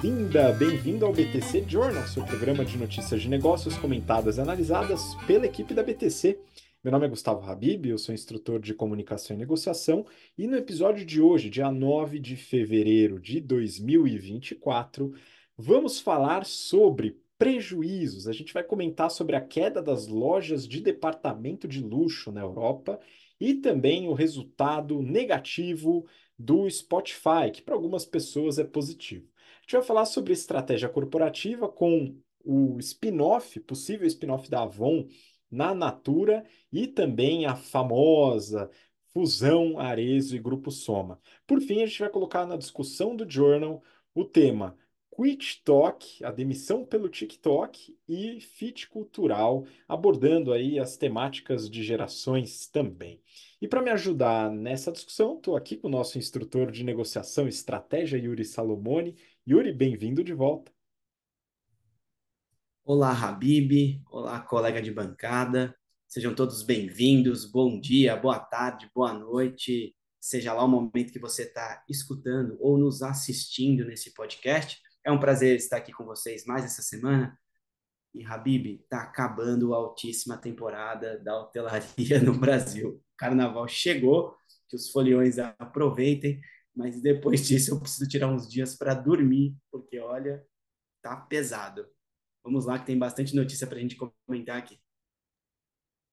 bem-vinda, bem-vindo ao BTC Journal, seu programa de notícias de negócios comentadas e analisadas pela equipe da BTC. Meu nome é Gustavo Habib, eu sou instrutor de comunicação e negociação, e no episódio de hoje, dia 9 de fevereiro de 2024, vamos falar sobre prejuízos. A gente vai comentar sobre a queda das lojas de departamento de luxo na Europa e também o resultado negativo do Spotify, que para algumas pessoas é positivo. Gente vai falar sobre estratégia corporativa com o spin-off, possível spin-off da Avon na Natura e também a famosa fusão Arezo e Grupo Soma. Por fim, a gente vai colocar na discussão do Journal o tema Quit Talk, a demissão pelo TikTok e Fit Cultural, abordando aí as temáticas de gerações também. E para me ajudar nessa discussão, estou aqui com o nosso instrutor de negociação estratégia, Yuri Salomone. Yuri, bem-vindo de volta. Olá, Habib. Olá, colega de bancada. Sejam todos bem-vindos. Bom dia, boa tarde, boa noite. Seja lá o momento que você está escutando ou nos assistindo nesse podcast. É um prazer estar aqui com vocês mais essa semana. E, Habib, está acabando a altíssima temporada da hotelaria no Brasil carnaval chegou, que os foliões aproveitem, mas depois disso eu preciso tirar uns dias para dormir, porque olha, tá pesado. Vamos lá, que tem bastante notícia para a gente comentar aqui.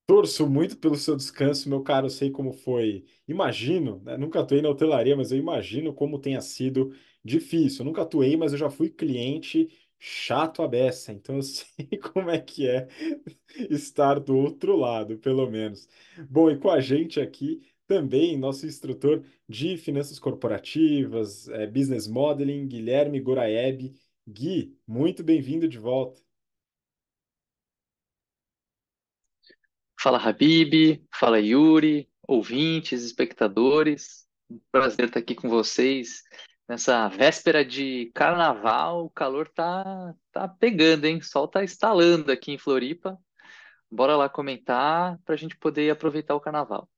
Torço muito pelo seu descanso, meu caro. Sei como foi. Imagino, né? nunca atuei na hotelaria, mas eu imagino como tenha sido difícil. Nunca atuei, mas eu já fui cliente chato a beça, então eu sei como é que é estar do outro lado, pelo menos. Bom, e com a gente aqui também nosso instrutor de finanças corporativas, é, business modeling, Guilherme Goraeb. Gui, muito bem-vindo de volta. Fala Habib, fala Yuri, ouvintes, espectadores. Prazer estar aqui com vocês nessa véspera de carnaval, o calor tá, tá pegando, hein? O sol tá estalando aqui em Floripa. Bora lá comentar para a gente poder aproveitar o carnaval.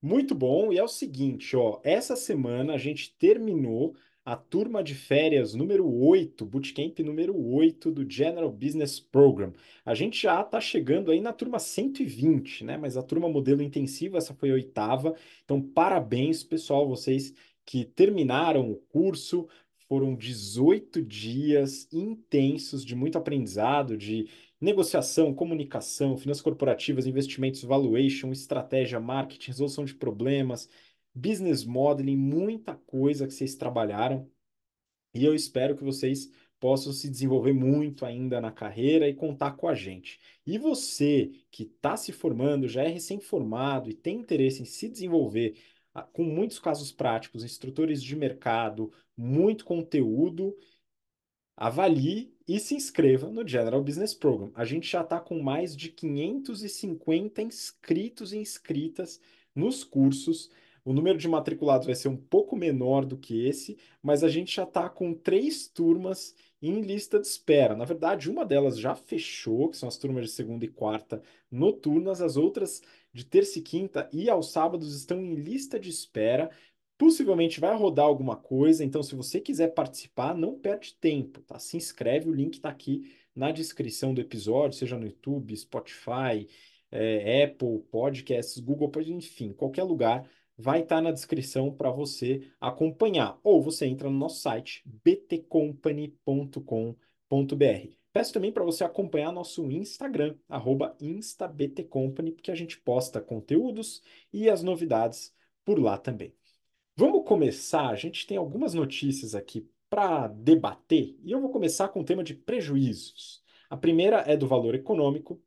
Muito bom, e é o seguinte, ó, essa semana a gente terminou a turma de férias número 8, Bootcamp número 8 do General Business Program. A gente já está chegando aí na turma 120, né? Mas a turma modelo intensivo, essa foi a oitava. Então, parabéns, pessoal, vocês que terminaram o curso. Foram 18 dias intensos de muito aprendizado, de negociação, comunicação, finanças corporativas, investimentos, valuation, estratégia, marketing, resolução de problemas, business modeling, muita coisa que vocês trabalharam. E eu espero que vocês possam se desenvolver muito ainda na carreira e contar com a gente. E você que está se formando, já é recém-formado e tem interesse em se desenvolver ah, com muitos casos práticos, instrutores de mercado, muito conteúdo, avalie e se inscreva no General Business Program. A gente já está com mais de 550 inscritos e inscritas nos cursos. O número de matriculados vai ser um pouco menor do que esse, mas a gente já está com três turmas em lista de espera. Na verdade, uma delas já fechou, que são as turmas de segunda e quarta noturnas, as outras de terça e quinta e aos sábados estão em lista de espera. Possivelmente vai rodar alguma coisa, então se você quiser participar, não perde tempo, tá? Se inscreve, o link está aqui na descrição do episódio, seja no YouTube, Spotify, é, Apple, Podcasts, Google, enfim, qualquer lugar vai estar tá na descrição para você acompanhar. Ou você entra no nosso site btcompany.com.br. Peço também para você acompanhar nosso Instagram, instabtcompany, porque a gente posta conteúdos e as novidades por lá também. Vamos começar, a gente tem algumas notícias aqui para debater, e eu vou começar com o tema de prejuízos. A primeira é do valor econômico,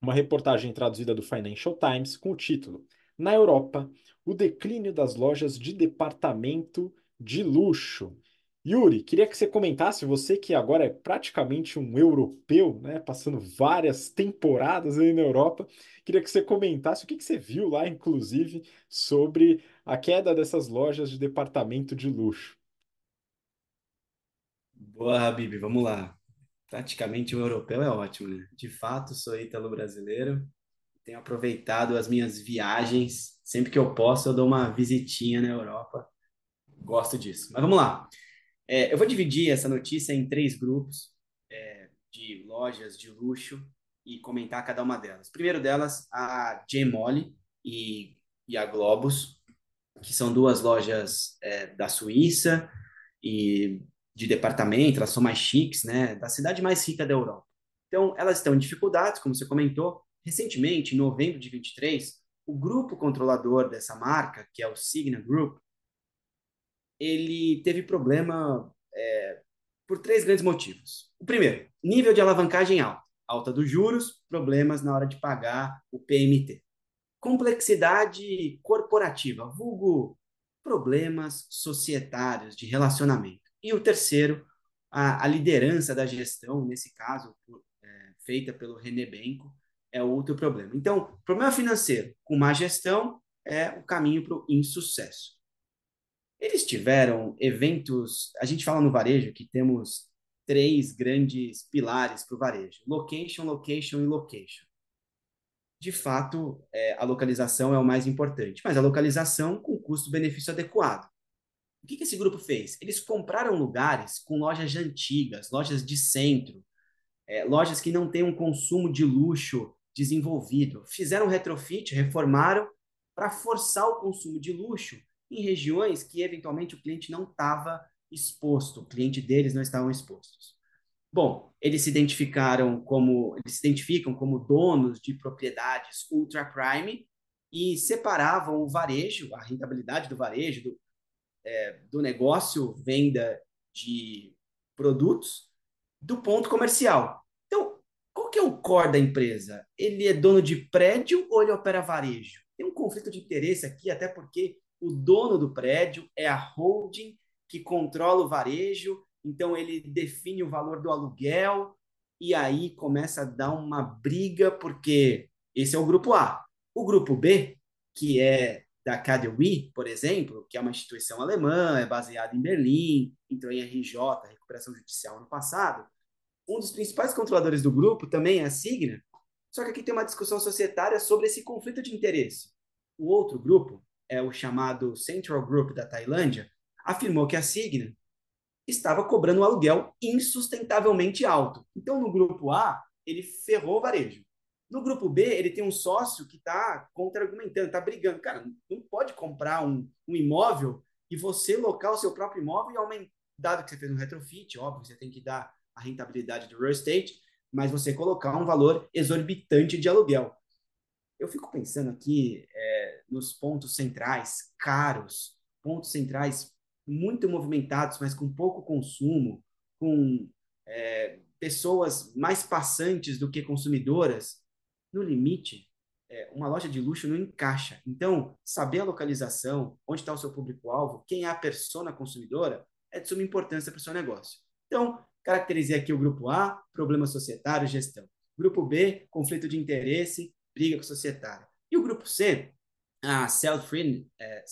uma reportagem traduzida do Financial Times com o título Na Europa, o declínio das lojas de departamento de luxo. Yuri, queria que você comentasse, você que agora é praticamente um europeu, né, passando várias temporadas aí na Europa, queria que você comentasse o que, que você viu lá, inclusive, sobre a queda dessas lojas de departamento de luxo. Boa, Habib, vamos lá. Praticamente um europeu é ótimo, né? De fato, sou ítalo-brasileiro, tenho aproveitado as minhas viagens, sempre que eu posso eu dou uma visitinha na Europa, gosto disso. Mas vamos lá. É, eu vou dividir essa notícia em três grupos é, de lojas de luxo e comentar cada uma delas. Primeiro delas, a J-Mole e, e a Globus, que são duas lojas é, da Suíça e de departamento, elas são mais chiques, né? Da cidade mais rica da Europa. Então, elas estão em dificuldades, como você comentou. Recentemente, em novembro de 23, o grupo controlador dessa marca, que é o Signa Group, ele teve problema é, por três grandes motivos. O primeiro, nível de alavancagem alto. Alta dos juros, problemas na hora de pagar o PMT. Complexidade corporativa, vulgo problemas societários de relacionamento. E o terceiro, a, a liderança da gestão, nesse caso, por, é, feita pelo René Benko, é outro problema. Então, problema financeiro com má gestão é o caminho para o insucesso. Eles tiveram eventos. A gente fala no varejo que temos três grandes pilares para o varejo: location, location e location. De fato, é, a localização é o mais importante, mas a localização com custo-benefício adequado. O que, que esse grupo fez? Eles compraram lugares com lojas antigas, lojas de centro, é, lojas que não têm um consumo de luxo desenvolvido. Fizeram retrofit, reformaram para forçar o consumo de luxo em regiões que eventualmente o cliente não estava exposto, o cliente deles não estavam expostos. Bom, eles se identificaram como, eles se identificam como donos de propriedades ultra prime e separavam o varejo, a rentabilidade do varejo, do, é, do negócio venda de produtos, do ponto comercial. Então, qual que é o core da empresa? Ele é dono de prédio ou ele opera varejo? Tem um conflito de interesse aqui, até porque o dono do prédio é a holding que controla o varejo, então ele define o valor do aluguel e aí começa a dar uma briga porque esse é o grupo A. O grupo B, que é da KDWI, por exemplo, que é uma instituição alemã, é baseada em Berlim, entrou em RJ, recuperação judicial ano passado. Um dos principais controladores do grupo também é a Signa, só que aqui tem uma discussão societária sobre esse conflito de interesse. O outro grupo, é o chamado Central Group da Tailândia, afirmou que a Signa estava cobrando um aluguel insustentavelmente alto. Então, no grupo A, ele ferrou o varejo. No grupo B, ele tem um sócio que está contra-argumentando, está brigando. Cara, não pode comprar um, um, imóvel e você locar o seu próprio imóvel e aumentar, dado que você fez um retrofit, óbvio, você tem que dar a rentabilidade do real estate, mas você colocar um valor exorbitante de aluguel. Eu fico pensando aqui, é, nos pontos centrais caros, pontos centrais muito movimentados, mas com pouco consumo, com é, pessoas mais passantes do que consumidoras, no limite, é, uma loja de luxo não encaixa. Então, saber a localização, onde está o seu público-alvo, quem é a persona consumidora, é de suma importância para o seu negócio. Então, caracterizei aqui o grupo A, problema societário, gestão. Grupo B, conflito de interesse, briga com societária. E o grupo C, a Selfridges, é,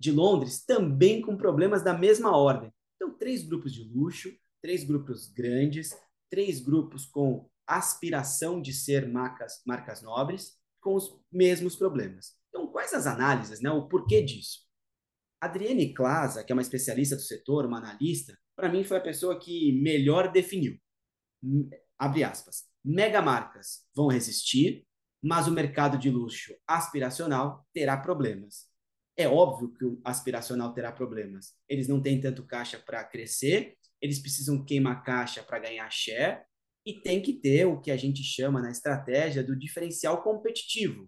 de Londres, também com problemas da mesma ordem. Então, três grupos de luxo, três grupos grandes, três grupos com aspiração de ser marcas, marcas nobres, com os mesmos problemas. Então, quais as análises, né? o porquê disso? Adriane Clasa, que é uma especialista do setor, uma analista, para mim foi a pessoa que melhor definiu. Abre aspas. Megamarcas vão resistir, mas o mercado de luxo aspiracional terá problemas. É óbvio que o aspiracional terá problemas. Eles não têm tanto caixa para crescer, eles precisam queimar caixa para ganhar share e tem que ter o que a gente chama na estratégia do diferencial competitivo.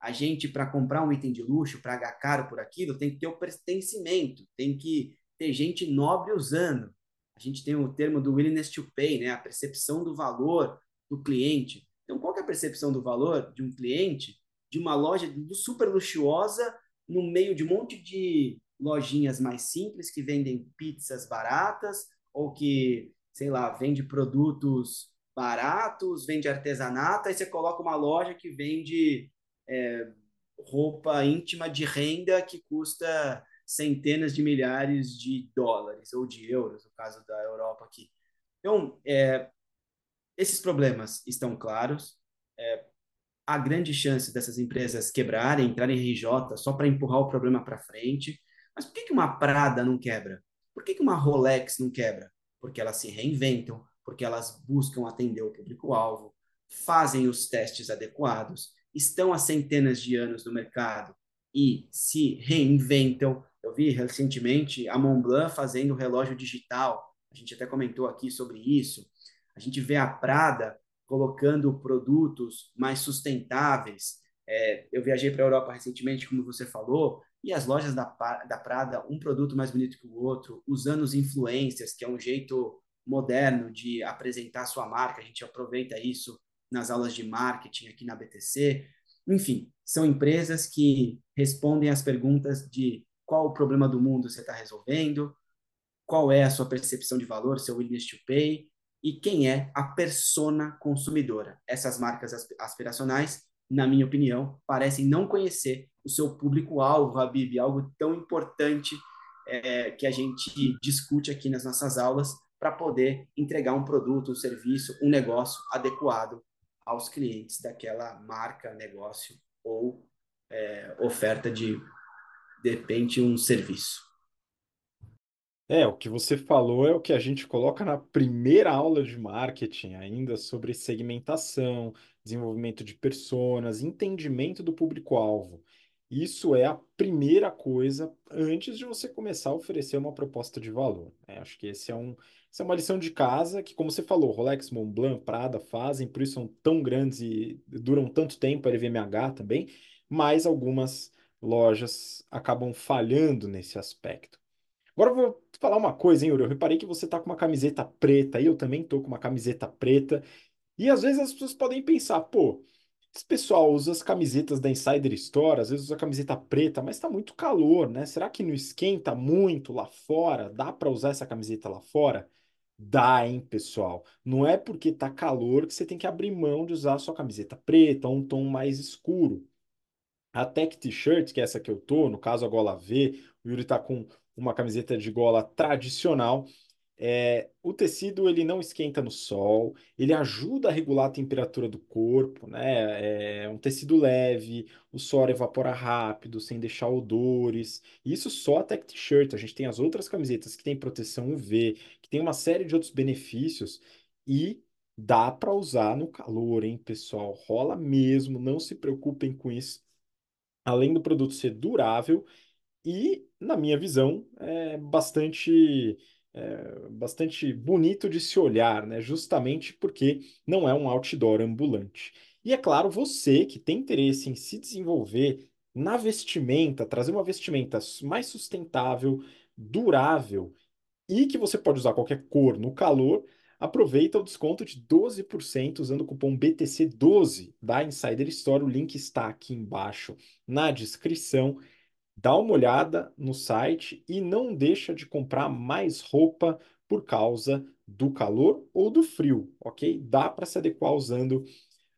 A gente, para comprar um item de luxo, para pagar caro por aquilo, tem que ter o pertencimento, tem que ter gente nobre usando. A gente tem o termo do willingness to pay, né? a percepção do valor do cliente. Então, qual é a percepção do valor de um cliente de uma loja super luxuosa no meio de um monte de lojinhas mais simples que vendem pizzas baratas ou que, sei lá, vende produtos baratos, vende artesanato, aí você coloca uma loja que vende é, roupa íntima de renda que custa centenas de milhares de dólares ou de euros, no caso da Europa aqui. Então, é, esses problemas estão claros. É, há grande chance dessas empresas quebrarem, entrarem em RJ só para empurrar o problema para frente. Mas por que, que uma Prada não quebra? Por que, que uma Rolex não quebra? Porque elas se reinventam, porque elas buscam atender o público-alvo, fazem os testes adequados, estão há centenas de anos no mercado e se reinventam. Eu vi recentemente a Montblanc fazendo relógio digital, a gente até comentou aqui sobre isso. A gente vê a Prada colocando produtos mais sustentáveis. É, eu viajei para a Europa recentemente, como você falou, e as lojas da, da Prada, um produto mais bonito que o outro, usando os influencers, que é um jeito moderno de apresentar sua marca. A gente aproveita isso nas aulas de marketing aqui na BTC. Enfim, são empresas que respondem às perguntas de qual o problema do mundo você está resolvendo, qual é a sua percepção de valor, seu willingness to pay, e quem é a persona consumidora. Essas marcas aspiracionais, na minha opinião, parecem não conhecer o seu público-alvo, Habib, algo tão importante é, que a gente discute aqui nas nossas aulas para poder entregar um produto, um serviço, um negócio adequado aos clientes daquela marca, negócio ou é, oferta de, de repente, um serviço. É, o que você falou é o que a gente coloca na primeira aula de marketing, ainda sobre segmentação, desenvolvimento de personas, entendimento do público-alvo. Isso é a primeira coisa antes de você começar a oferecer uma proposta de valor. É, acho que esse é um, essa é uma lição de casa que, como você falou, Rolex, Montblanc, Prada fazem, por isso são tão grandes e duram tanto tempo, a LVMH também, mas algumas lojas acabam falhando nesse aspecto. Agora eu vou falar uma coisa, hein, Yuri? Eu reparei que você tá com uma camiseta preta e eu também tô com uma camiseta preta. E às vezes as pessoas podem pensar, pô, esse pessoal usa as camisetas da Insider Store, às vezes usa camiseta preta, mas tá muito calor, né? Será que não esquenta muito lá fora? Dá para usar essa camiseta lá fora? Dá, hein, pessoal? Não é porque tá calor que você tem que abrir mão de usar a sua camiseta preta um tom mais escuro. A Tech T-shirt, que é essa que eu tô, no caso a gola V, o Yuri tá com uma camiseta de gola tradicional. É, o tecido ele não esquenta no sol, ele ajuda a regular a temperatura do corpo, né? É um tecido leve, o suor evapora rápido, sem deixar odores. Isso só a Tech T-shirt. A gente tem as outras camisetas que tem proteção UV, que tem uma série de outros benefícios e dá para usar no calor, hein, pessoal? Rola mesmo, não se preocupem com isso. Além do produto ser durável, e, na minha visão, é bastante, é, bastante bonito de se olhar, né? Justamente porque não é um outdoor ambulante. E é claro, você que tem interesse em se desenvolver na vestimenta, trazer uma vestimenta mais sustentável, durável e que você pode usar qualquer cor no calor, aproveita o desconto de 12% usando o cupom BTC12 da Insider Store. O link está aqui embaixo na descrição dá uma olhada no site e não deixa de comprar mais roupa por causa do calor ou do frio, ok? Dá para se adequar usando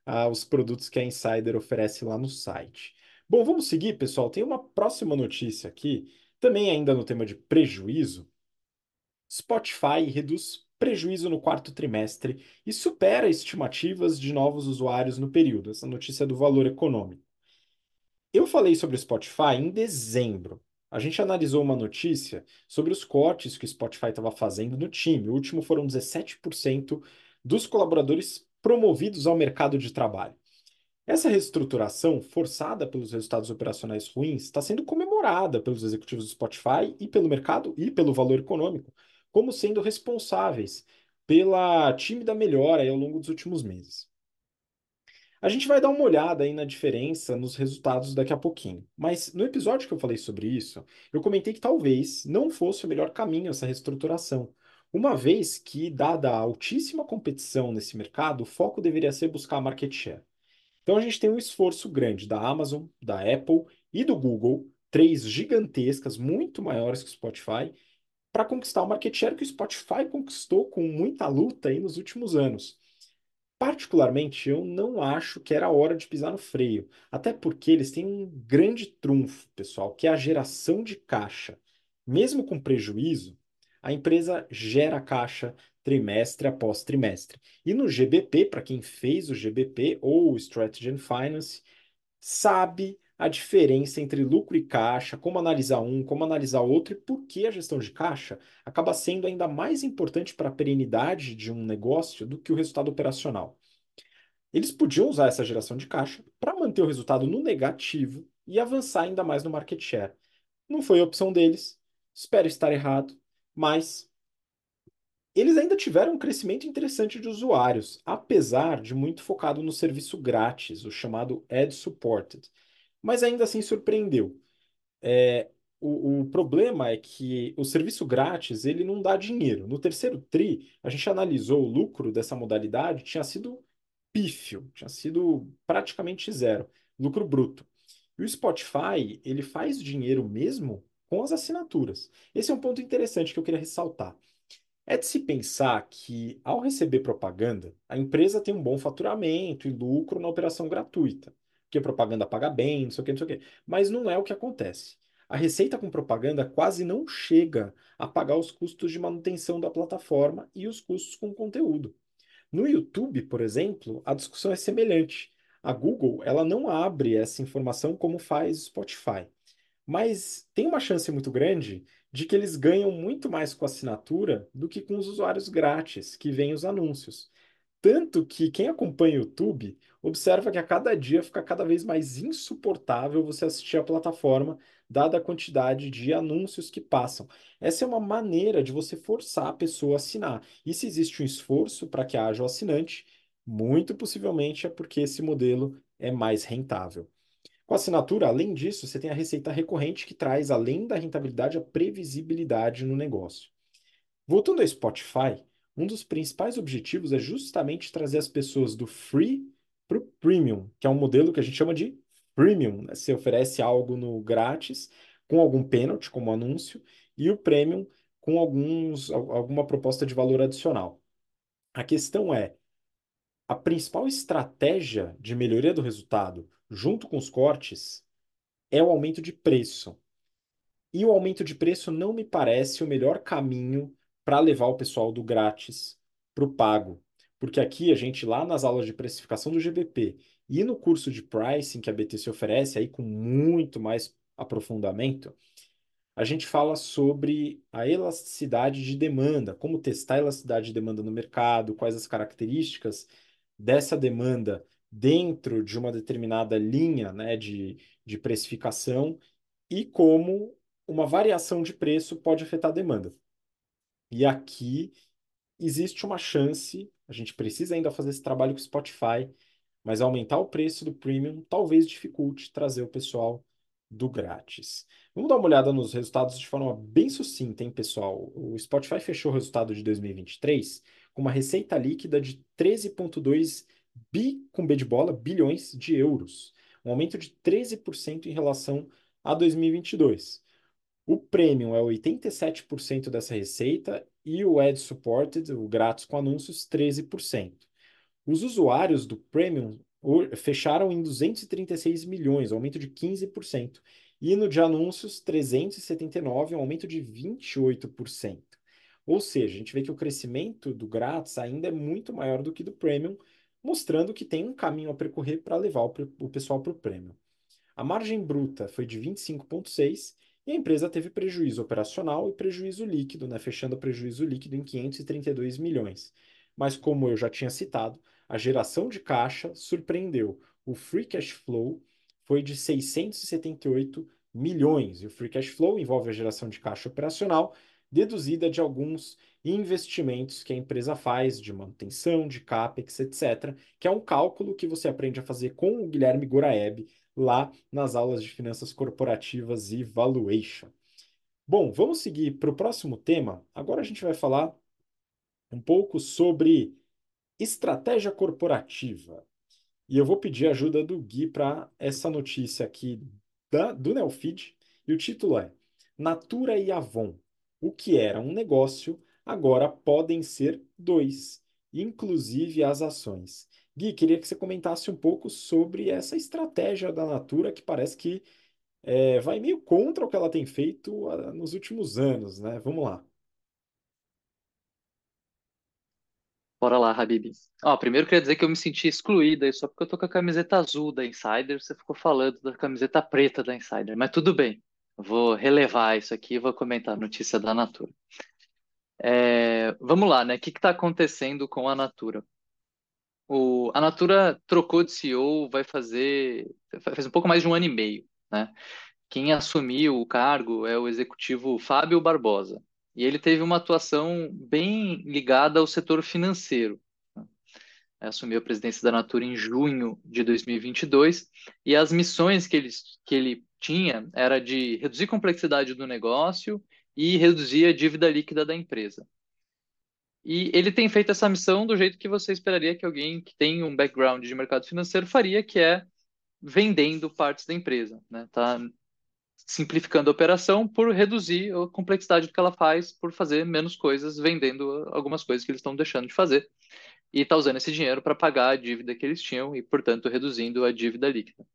uh, os produtos que a Insider oferece lá no site. Bom, vamos seguir, pessoal. Tem uma próxima notícia aqui, também ainda no tema de prejuízo. Spotify reduz prejuízo no quarto trimestre e supera estimativas de novos usuários no período. Essa notícia é do Valor Econômico. Eu falei sobre o Spotify em dezembro. A gente analisou uma notícia sobre os cortes que o Spotify estava fazendo no time. O último foram 17% dos colaboradores promovidos ao mercado de trabalho. Essa reestruturação, forçada pelos resultados operacionais ruins, está sendo comemorada pelos executivos do Spotify e pelo mercado e pelo valor econômico, como sendo responsáveis pela tímida melhora ao longo dos últimos meses. A gente vai dar uma olhada aí na diferença nos resultados daqui a pouquinho. Mas no episódio que eu falei sobre isso, eu comentei que talvez não fosse o melhor caminho essa reestruturação, uma vez que, dada a altíssima competição nesse mercado, o foco deveria ser buscar a market share. Então a gente tem um esforço grande da Amazon, da Apple e do Google, três gigantescas, muito maiores que o Spotify, para conquistar o market share que o Spotify conquistou com muita luta aí nos últimos anos. Particularmente, eu não acho que era hora de pisar no freio, até porque eles têm um grande trunfo, pessoal, que é a geração de caixa. Mesmo com prejuízo, a empresa gera caixa trimestre após trimestre. E no GBP, para quem fez o GBP ou o Strategy and Finance, sabe a diferença entre lucro e caixa, como analisar um, como analisar outro e por que a gestão de caixa acaba sendo ainda mais importante para a perenidade de um negócio do que o resultado operacional. Eles podiam usar essa geração de caixa para manter o resultado no negativo e avançar ainda mais no market share. Não foi a opção deles, espero estar errado, mas eles ainda tiveram um crescimento interessante de usuários, apesar de muito focado no serviço grátis, o chamado Ad Supported. Mas ainda assim surpreendeu. É, o, o, problema é que o serviço grátis ele não dá dinheiro. No terceiro TRI, a gente analisou o lucro dessa modalidade, tinha sido pífio, tinha sido praticamente zero, lucro bruto. E o Spotify, ele faz dinheiro mesmo com as assinaturas. Esse é um ponto interessante que eu queria ressaltar. É de se pensar que, ao receber propaganda, a empresa tem um bom faturamento e lucro na operação gratuita, porque propaganda paga bem, não sei o que, não sei o que. Mas não é o que acontece. A receita com propaganda quase não chega a pagar os custos de manutenção da plataforma e os custos com conteúdo. No YouTube, por exemplo, a discussão é semelhante. A Google, ela não abre essa informação como faz o Spotify. Mas tem uma chance muito grande de que eles ganham muito mais com a assinatura do que com os usuários grátis, que vêm os anúncios. Tanto que quem acompanha o YouTube observa que a cada dia fica cada vez mais insuportável você assistir a plataforma, dada a quantidade de anúncios que passam. Essa é uma maneira de você forçar a pessoa a assinar. E se existe um esforço para que haja o assinante, muito possivelmente é porque esse modelo é mais rentável. Com a assinatura, além disso, você tem a receita recorrente que traz, além da rentabilidade, a previsibilidade no negócio. Voltando ao Spotify, um dos principais objetivos é justamente trazer as pessoas do free para o premium, que é um modelo que a gente chama de premium. Né? Você oferece algo no grátis, com algum pênalti, como anúncio, e o premium com alguns, alguma proposta de valor adicional. A questão é, a principal estratégia de melhoria do resultado junto com os cortes, é o aumento de preço. E o aumento de preço não me parece o melhor caminho para levar o pessoal do grátis para o pago. Porque aqui a gente, lá nas aulas de precificação do GBP e no curso de pricing que a BT se oferece, aí com muito mais aprofundamento, a gente fala sobre a elasticidade de demanda, como testar a elasticidade de demanda no mercado, quais as características dessa demanda dentro de uma determinada linha né, de, de precificação e como uma variação de preço pode afetar a demanda. E aqui existe uma chance, a gente precisa ainda fazer esse trabalho com o Spotify, mas aumentar o preço do premium talvez dificulte trazer o pessoal do grátis. Vamos dar uma olhada nos resultados de forma bem sucinta, hein, pessoal? O Spotify fechou o resultado de 2023 com uma receita líquida de 13,2 bi, com B de bola, bilhões de euros, um aumento de 13% em relação a 2022. O Premium é 87% dessa receita e o Ad Supported, o grátis com anúncios, 13%. Os usuários do Premium fecharam em 236 milhões, um aumento de 15%. E no de anúncios, 379, um aumento de 28%. Ou seja, a gente vê que o crescimento do grátis ainda é muito maior do que do Premium, mostrando que tem um caminho a percorrer para levar o, o pessoal para o prêmio. A margem bruta foi de 25,6% e a empresa teve prejuízo operacional e prejuízo líquido, né, fechando o prejuízo líquido em 532 milhões. Mas, como eu já tinha citado, a geração de caixa surpreendeu. O free cash flow foi de 678 milhões. E o free cash flow envolve a geração de caixa operacional deduzida de alguns investimentos que a empresa faz de manutenção, de CAPEX, etc., que é um cálculo que você aprende a fazer com o Guilherme Goraeb lá nas aulas de finanças corporativas e valuation. Bom, vamos seguir para o próximo tema. Agora a gente vai falar um pouco sobre estratégia corporativa. E eu vou pedir a ajuda do Gui para essa notícia aqui da, do Nelfeed. E o título é Natura e Avon o que era um negócio, agora podem ser dois, inclusive as ações. Gui, queria que você comentasse um pouco sobre essa estratégia da Natura que parece que é, vai meio contra o que ela tem feito uh, nos últimos anos, né? Vamos lá. Bora lá, Habib. Ó, primeiro queria dizer que eu me senti excluída, só porque eu tô com a camiseta azul da Insider, você ficou falando da camiseta preta da Insider, mas tudo bem. Vou relevar isso aqui e vou comentar a notícia da Natura. É, vamos lá, né? O que está acontecendo com a Natura? O, a Natura trocou de CEO, vai fazer faz um pouco mais de um ano e meio, né? Quem assumiu o cargo é o executivo Fábio Barbosa. E ele teve uma atuação bem ligada ao setor financeiro. Né? Assumiu a presidência da Natura em junho de 2022 e as missões que ele, que ele tinha era de reduzir a complexidade do negócio e reduzir a dívida líquida da empresa. E ele tem feito essa missão do jeito que você esperaria que alguém que tem um background de mercado financeiro faria, que é vendendo partes da empresa, né? Tá simplificando a operação por reduzir a complexidade do que ela faz, por fazer menos coisas, vendendo algumas coisas que eles estão deixando de fazer. E está usando esse dinheiro para pagar a dívida que eles tinham e, portanto, reduzindo a dívida líquida.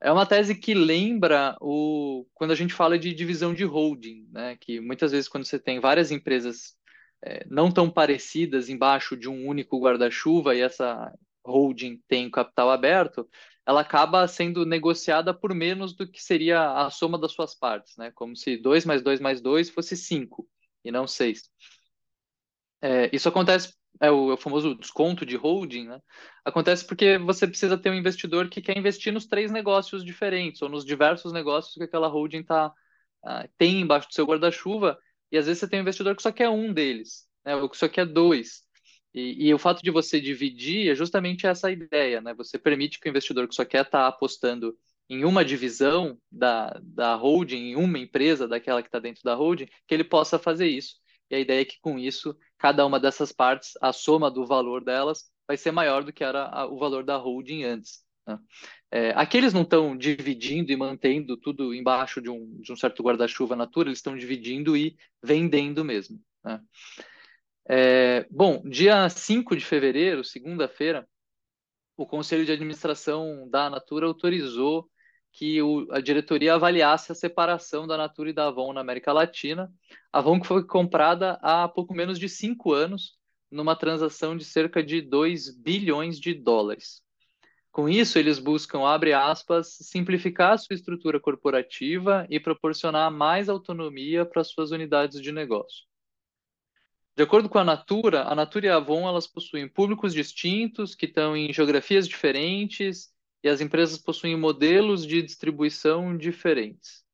É uma tese que lembra o quando a gente fala de divisão de holding, né? Que muitas vezes quando você tem várias empresas é, não tão parecidas embaixo de um único guarda-chuva e essa holding tem capital aberto, ela acaba sendo negociada por menos do que seria a soma das suas partes, né? Como se 2 mais 2 mais 2 fosse 5 e não 6. É, isso acontece, é o, é o, famoso desconto de holding, né? Acontece porque você precisa ter um investidor que quer investir nos três negócios diferentes, ou nos diversos negócios que aquela holding tá, uh, tem embaixo do seu guarda-chuva, e às vezes você tem um investidor que só quer um deles, né? ou que só quer dois. E, e, o fato de você dividir é justamente essa ideia, né? Você permite que o investidor que só quer estar tá apostando em uma divisão da, da holding, em uma empresa daquela que está dentro da holding, que ele possa fazer isso. E a ideia é que com isso, cada uma dessas partes, a soma do valor delas, vai ser maior do que era a, o valor da holding antes. Né? É, aqui eles não estão dividindo e mantendo tudo embaixo de um, de um certo guarda-chuva natura, eles estão dividindo e vendendo mesmo. Né? É, bom, dia 5 de fevereiro, segunda-feira, o Conselho de Administração da Natura autorizou que o, a diretoria avaliasse a separação da Natura e da Avon na América Latina. A Avon que foi comprada há pouco menos de cinco anos, numa transação de cerca de 2 bilhões de dólares. Com isso, eles buscam, abre aspas, simplificar a sua estrutura corporativa e proporcionar mais autonomia para suas unidades de negócio. De acordo com a Natura, a Natura e a Avon elas possuem públicos distintos que estão em geografias diferentes e as empresas possuem modelos de distribuição diferentes.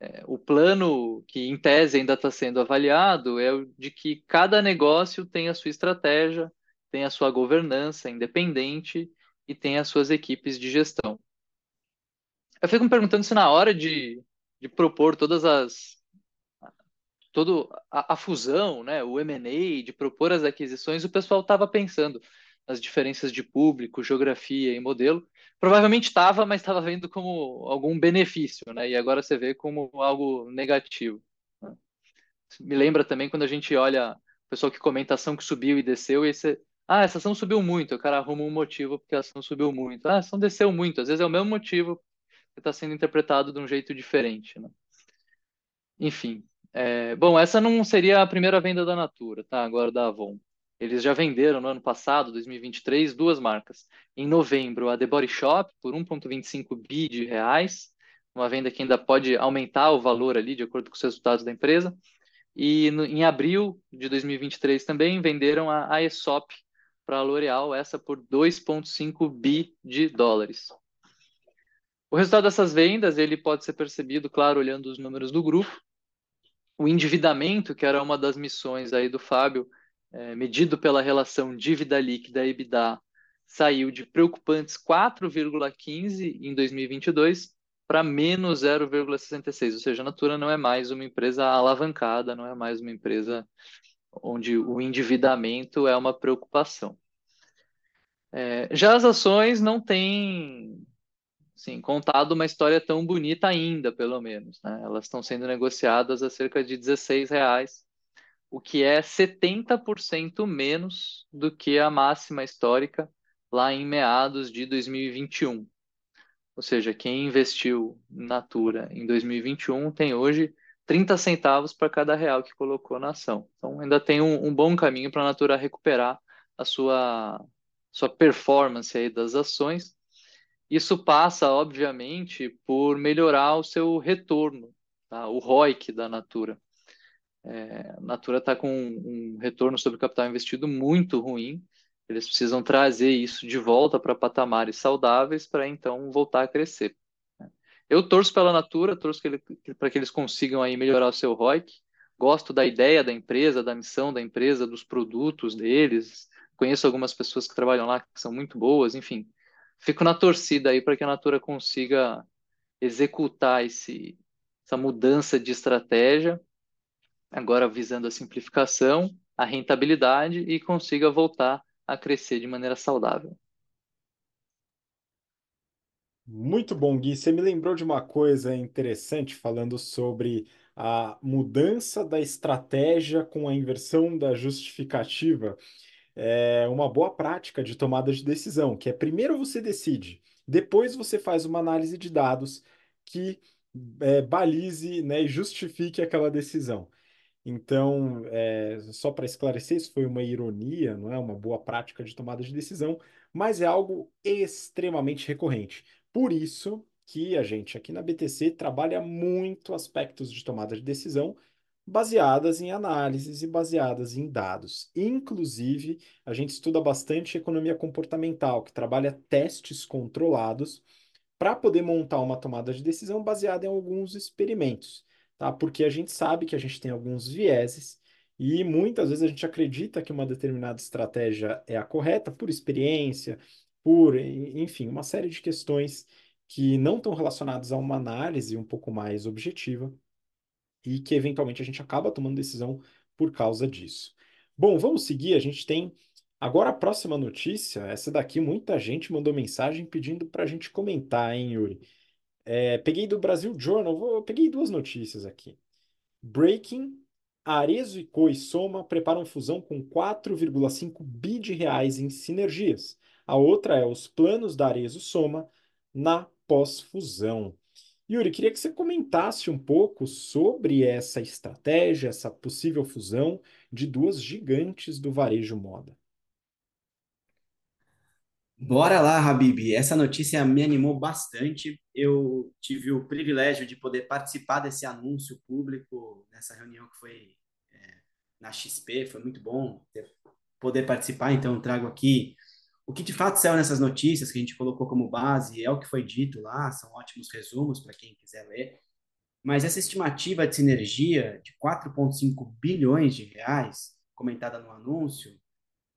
É, o plano que, em tese, ainda está sendo avaliado é o de que cada negócio tem a sua estratégia, tem a sua governança independente e tem as suas equipes de gestão. Eu fico me perguntando se na hora de, de propor todas as todo a, a, fusão, né, o M&A, de propor as aquisições, o pessoal estava pensando nas diferenças de público, geografia e modelo. Provavelmente estava, mas estava vendo como algum benefício, né? E agora você vê como algo negativo. Me lembra também quando a gente olha o pessoal que comenta ação que subiu e desceu, e você, ah, essa ação subiu muito, o cara arruma um motivo porque a ação subiu muito. Ah, a ação desceu muito, às vezes é o mesmo motivo que está sendo interpretado de um jeito diferente, né? Enfim, é, bom, essa não seria a primeira venda da Natura, tá? Agora da Avon. Eles já venderam no ano passado, 2023, duas marcas. Em novembro, a The Body Shop por 1,25 bi de reais, uma venda que ainda pode aumentar o valor ali de acordo com os resultados da empresa. E no, em abril de 2023 também venderam a, Aesop para a L'Oréal, essa por 2,5 bi de dólares. O resultado dessas vendas ele pode ser percebido, claro, olhando os números do grupo, o endividamento, que era uma das missões aí do Fábio, é, medido pela relação dívida líquida e EBITDA, saiu de preocupantes 4,15 em 2022 para menos 0,66, ou seja, a Natura não é mais uma empresa alavancada, não é mais uma empresa onde o endividamento é uma preocupação. É, já as ações não têm sim, contado uma história tão bonita ainda, pelo menos. Né? Elas estão sendo negociadas a cerca de 16 reais, o que é 70% menos do que a máxima histórica lá em meados de 2021. Ou seja, quem investiu na Natura em 2021 tem hoje 30 centavos para cada real que colocou na ação. Então, ainda tem um, um bom caminho para a Natura recuperar a sua, sua performance aí das ações. Isso passa, obviamente, por melhorar o seu retorno, tá? o ROIC da Natura. É, a Natura está com um, retorno sobre capital investido muito ruim. Eles precisam trazer isso de volta para patamares saudáveis para então voltar a crescer. Eu torço pela Natura, torço para que eles consigam aí melhorar o seu ROIC. Gosto da ideia da empresa, da missão da empresa, dos produtos deles. Conheço algumas pessoas que trabalham lá que são muito boas, enfim. Fico na torcida aí para que a Natura consiga executar esse, essa mudança de estratégia, agora visando a simplificação, a rentabilidade e consiga voltar a crescer de maneira saudável. Muito bom, Gui. Você me lembrou de uma coisa interessante falando sobre a mudança da estratégia com a inversão da justificativa. É uma boa prática de tomada de decisão, que é primeiro você decide, depois você faz uma análise de dados que é, balize, né, e justifique aquela decisão. Então, é, só para esclarecer, isso foi uma ironia, não é uma boa prática de tomada de decisão, mas é algo extremamente recorrente. Por isso que a gente aqui na BTC trabalha muito aspectos de tomada de decisão baseadas em análises e baseadas em dados. Inclusive, a gente estuda bastante economia comportamental, que trabalha testes controlados para poder montar uma tomada de decisão baseada em alguns experimentos, tá? Porque a gente sabe que a gente tem alguns vieses e muitas vezes a gente acredita que uma determinada estratégia é a correta por experiência, por, enfim, uma série de questões que não estão relacionadas a uma análise um pouco mais objetiva e que eventualmente a gente acaba tomando decisão por causa disso. Bom, vamos seguir. A gente tem agora a próxima notícia. Essa daqui, muita gente mandou mensagem pedindo para a gente comentar, hein, Yuri? É, peguei do Brasil Journal, vou, peguei duas notícias aqui. Breaking, Arezo e Coi Soma preparam fusão com 4,5 bi de reais em sinergias. A outra é os planos da Arezo Soma na pós-fusão. Yuri, queria que você comentasse um pouco sobre essa estratégia, essa possível fusão de duas gigantes do varejo moda. Bora lá, Habib. Essa notícia me animou bastante. Eu tive o privilégio de poder participar desse anúncio público nessa reunião que foi é, na XP. Foi muito bom poder participar. Então, trago aqui o que de fato saiu nessas notícias que a gente colocou como base é o que foi dito lá, são ótimos resumos para quem quiser ler. Mas essa estimativa de sinergia de 4,5 bilhões de reais, comentada no anúncio,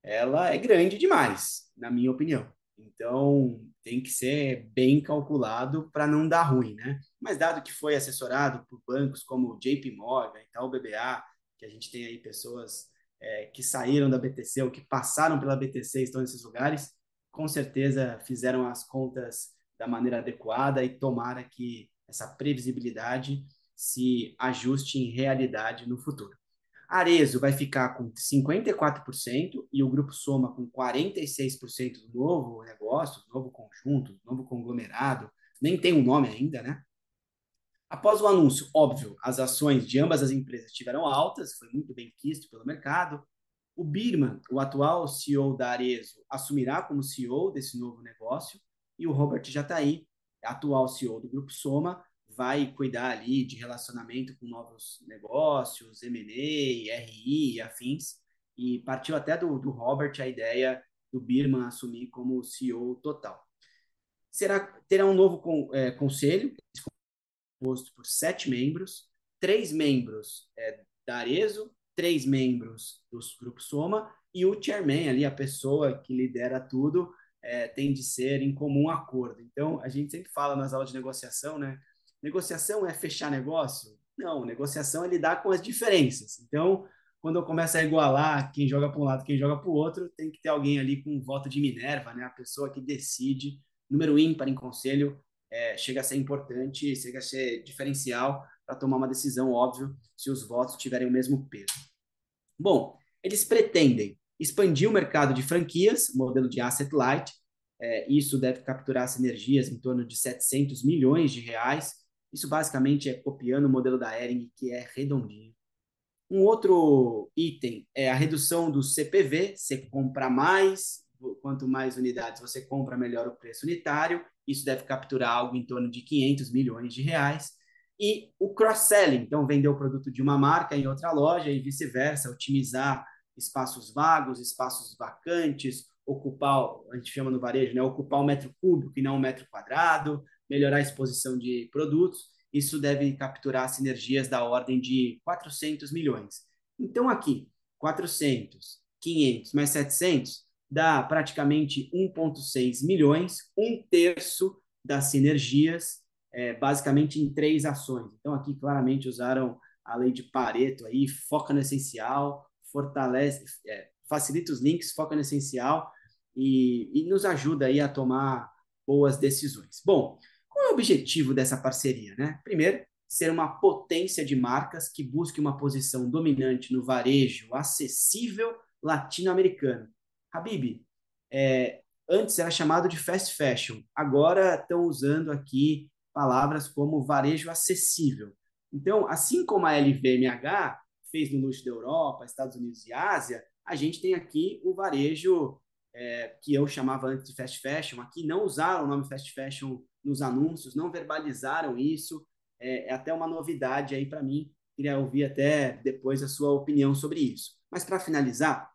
ela é grande demais, na minha opinião. Então, tem que ser bem calculado para não dar ruim, né? Mas dado que foi assessorado por bancos como JP Morgan e tal, BBA, que a gente tem aí pessoas é, que saíram da BTC ou que passaram pela BTC estão nesses lugares, com certeza fizeram as contas da maneira adequada e tomara que essa previsibilidade se ajuste em realidade no futuro. Arezo vai ficar com 54% e o Grupo Soma com 46% do novo negócio, do novo conjunto, do novo conglomerado. Nem tem um nome ainda, né? Após o anúncio, óbvio, as ações de ambas as empresas tiveram altas, foi muito bem quisto pelo mercado. O Birman, o atual CEO da Arezo, assumirá como CEO desse novo negócio e o Robert Jataí, atual CEO do Grupo Soma, vai cuidar ali de relacionamento com novos negócios, M&A, RI e afins. E partiu até do, do Robert a ideia do Birman assumir como CEO total. Será, terá um novo con, é, conselho, composto por sete membros, três membros é, da Arezo, três membros do Grupo Soma e o chairman ali, a pessoa que lidera tudo, é, tem de ser em comum acordo. Então, a gente sempre fala nas aulas de negociação, né? Negociação é fechar negócio? Não, negociação é lidar com as diferenças. Então, quando eu começo a igualar quem joga para um lado, quem joga para o outro, tem que ter alguém ali com voto de Minerva, né? A pessoa que decide, número ímpar em conselho, é, chega a ser importante, chega a ser diferencial para tomar uma decisão, óbvio, se os votos tiverem o mesmo peso. Bom, eles pretendem expandir o mercado de franquias, modelo de asset light, é, isso deve capturar sinergias em torno de 700 milhões de reais, Isso basicamente é copiando o modelo da Ering, que é redondinho. Um outro item é a redução do CPV, você compra mais, quanto mais unidades você compra, melhor o preço unitário. Isso deve capturar algo em torno de 500 milhões de reais. E o cross-selling, então vender o produto de uma marca em outra loja e vice-versa, otimizar espaços vagos, espaços vacantes, ocupar, a gente chama no varejo, né, ocupar o um metro cúbico e não um metro quadrado, melhorar a exposição de produtos. Isso deve capturar sinergias da ordem de 400 milhões. Então aqui, 400, 500 mais 700 dá praticamente 1,6 milhões, um terço das sinergias, é, basicamente em três ações. Então, aqui claramente usaram a lei de Pareto aí, foca no essencial, fortalece, é, facilita os links, foca no essencial e, e nos ajuda aí a tomar boas decisões. Bom, qual é o objetivo dessa parceria? Né? Primeiro, ser uma potência de marcas que busque uma posição dominante no varejo acessível latino-americano. Habib, é, antes era chamado de fast fashion, agora estão usando aqui palavras como varejo acessível. Então, assim como a LVMH fez no luxo da Europa, Estados Unidos e Ásia, a gente tem aqui o varejo é, que eu chamava antes de fast fashion. Aqui não usaram o nome fast fashion nos anúncios, não verbalizaram isso. É, é até uma novidade aí para mim. Queria ouvir até depois a sua opinião sobre isso. Mas para finalizar,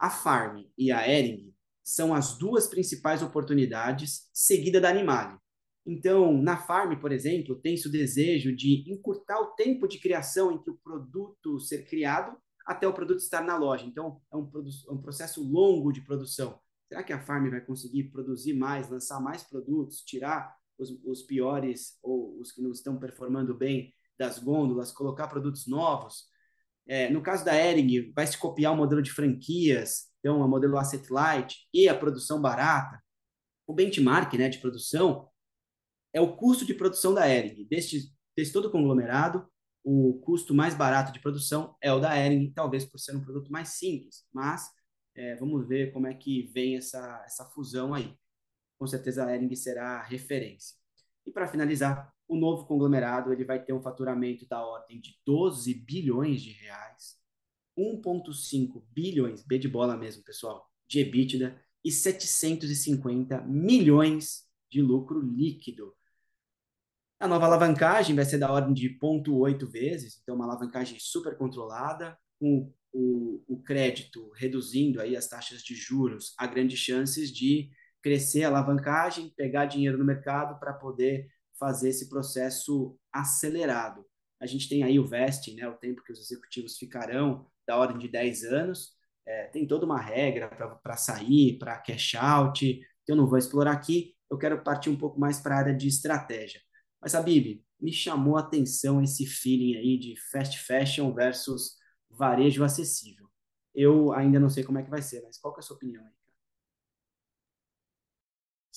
a Farm e a Ering são as duas principais oportunidades, seguida da Animale. Então, na Farm, por exemplo, tem-se o desejo de encurtar o tempo de criação entre o produto ser criado até o produto estar na loja. Então, é um, é um processo longo de produção. Será que a Farm vai conseguir produzir mais, lançar mais produtos, tirar os, os piores ou os que não estão performando bem das gôndolas, colocar produtos novos? É, no caso da Ering, vai se copiar o modelo de franquias, então o modelo asset light e a produção barata. O benchmark né, de produção é o custo de produção da Ering. Deste, todo conglomerado, o custo mais barato de produção é o da Ering, talvez por ser um produto mais simples, mas é, vamos ver como é que vem essa, essa fusão aí. Com certeza a Ering será referência. E para finalizar, o novo conglomerado ele vai ter um faturamento da ordem de 12 bilhões de reais, 1,5 bilhões, B de bola mesmo, pessoal, de EBITDA e 750 milhões de lucro líquido. A nova alavancagem vai ser da ordem de 0,8 vezes, então uma alavancagem super controlada, com o, o crédito reduzindo aí as taxas de juros, há grandes chances de crescer a alavancagem, pegar dinheiro no mercado para poder fazer esse processo acelerado. A gente tem aí o vesting, né, o tempo que os executivos ficarão, da ordem de 10 anos. É, tem toda uma regra para sair, para cash out, que eu não vou explorar aqui. Eu quero partir um pouco mais para a área de estratégia. Mas, Habib, me chamou a atenção esse feeling aí de fast fashion versus varejo acessível. Eu ainda não sei como é que vai ser, mas qual é a sua opinião aí?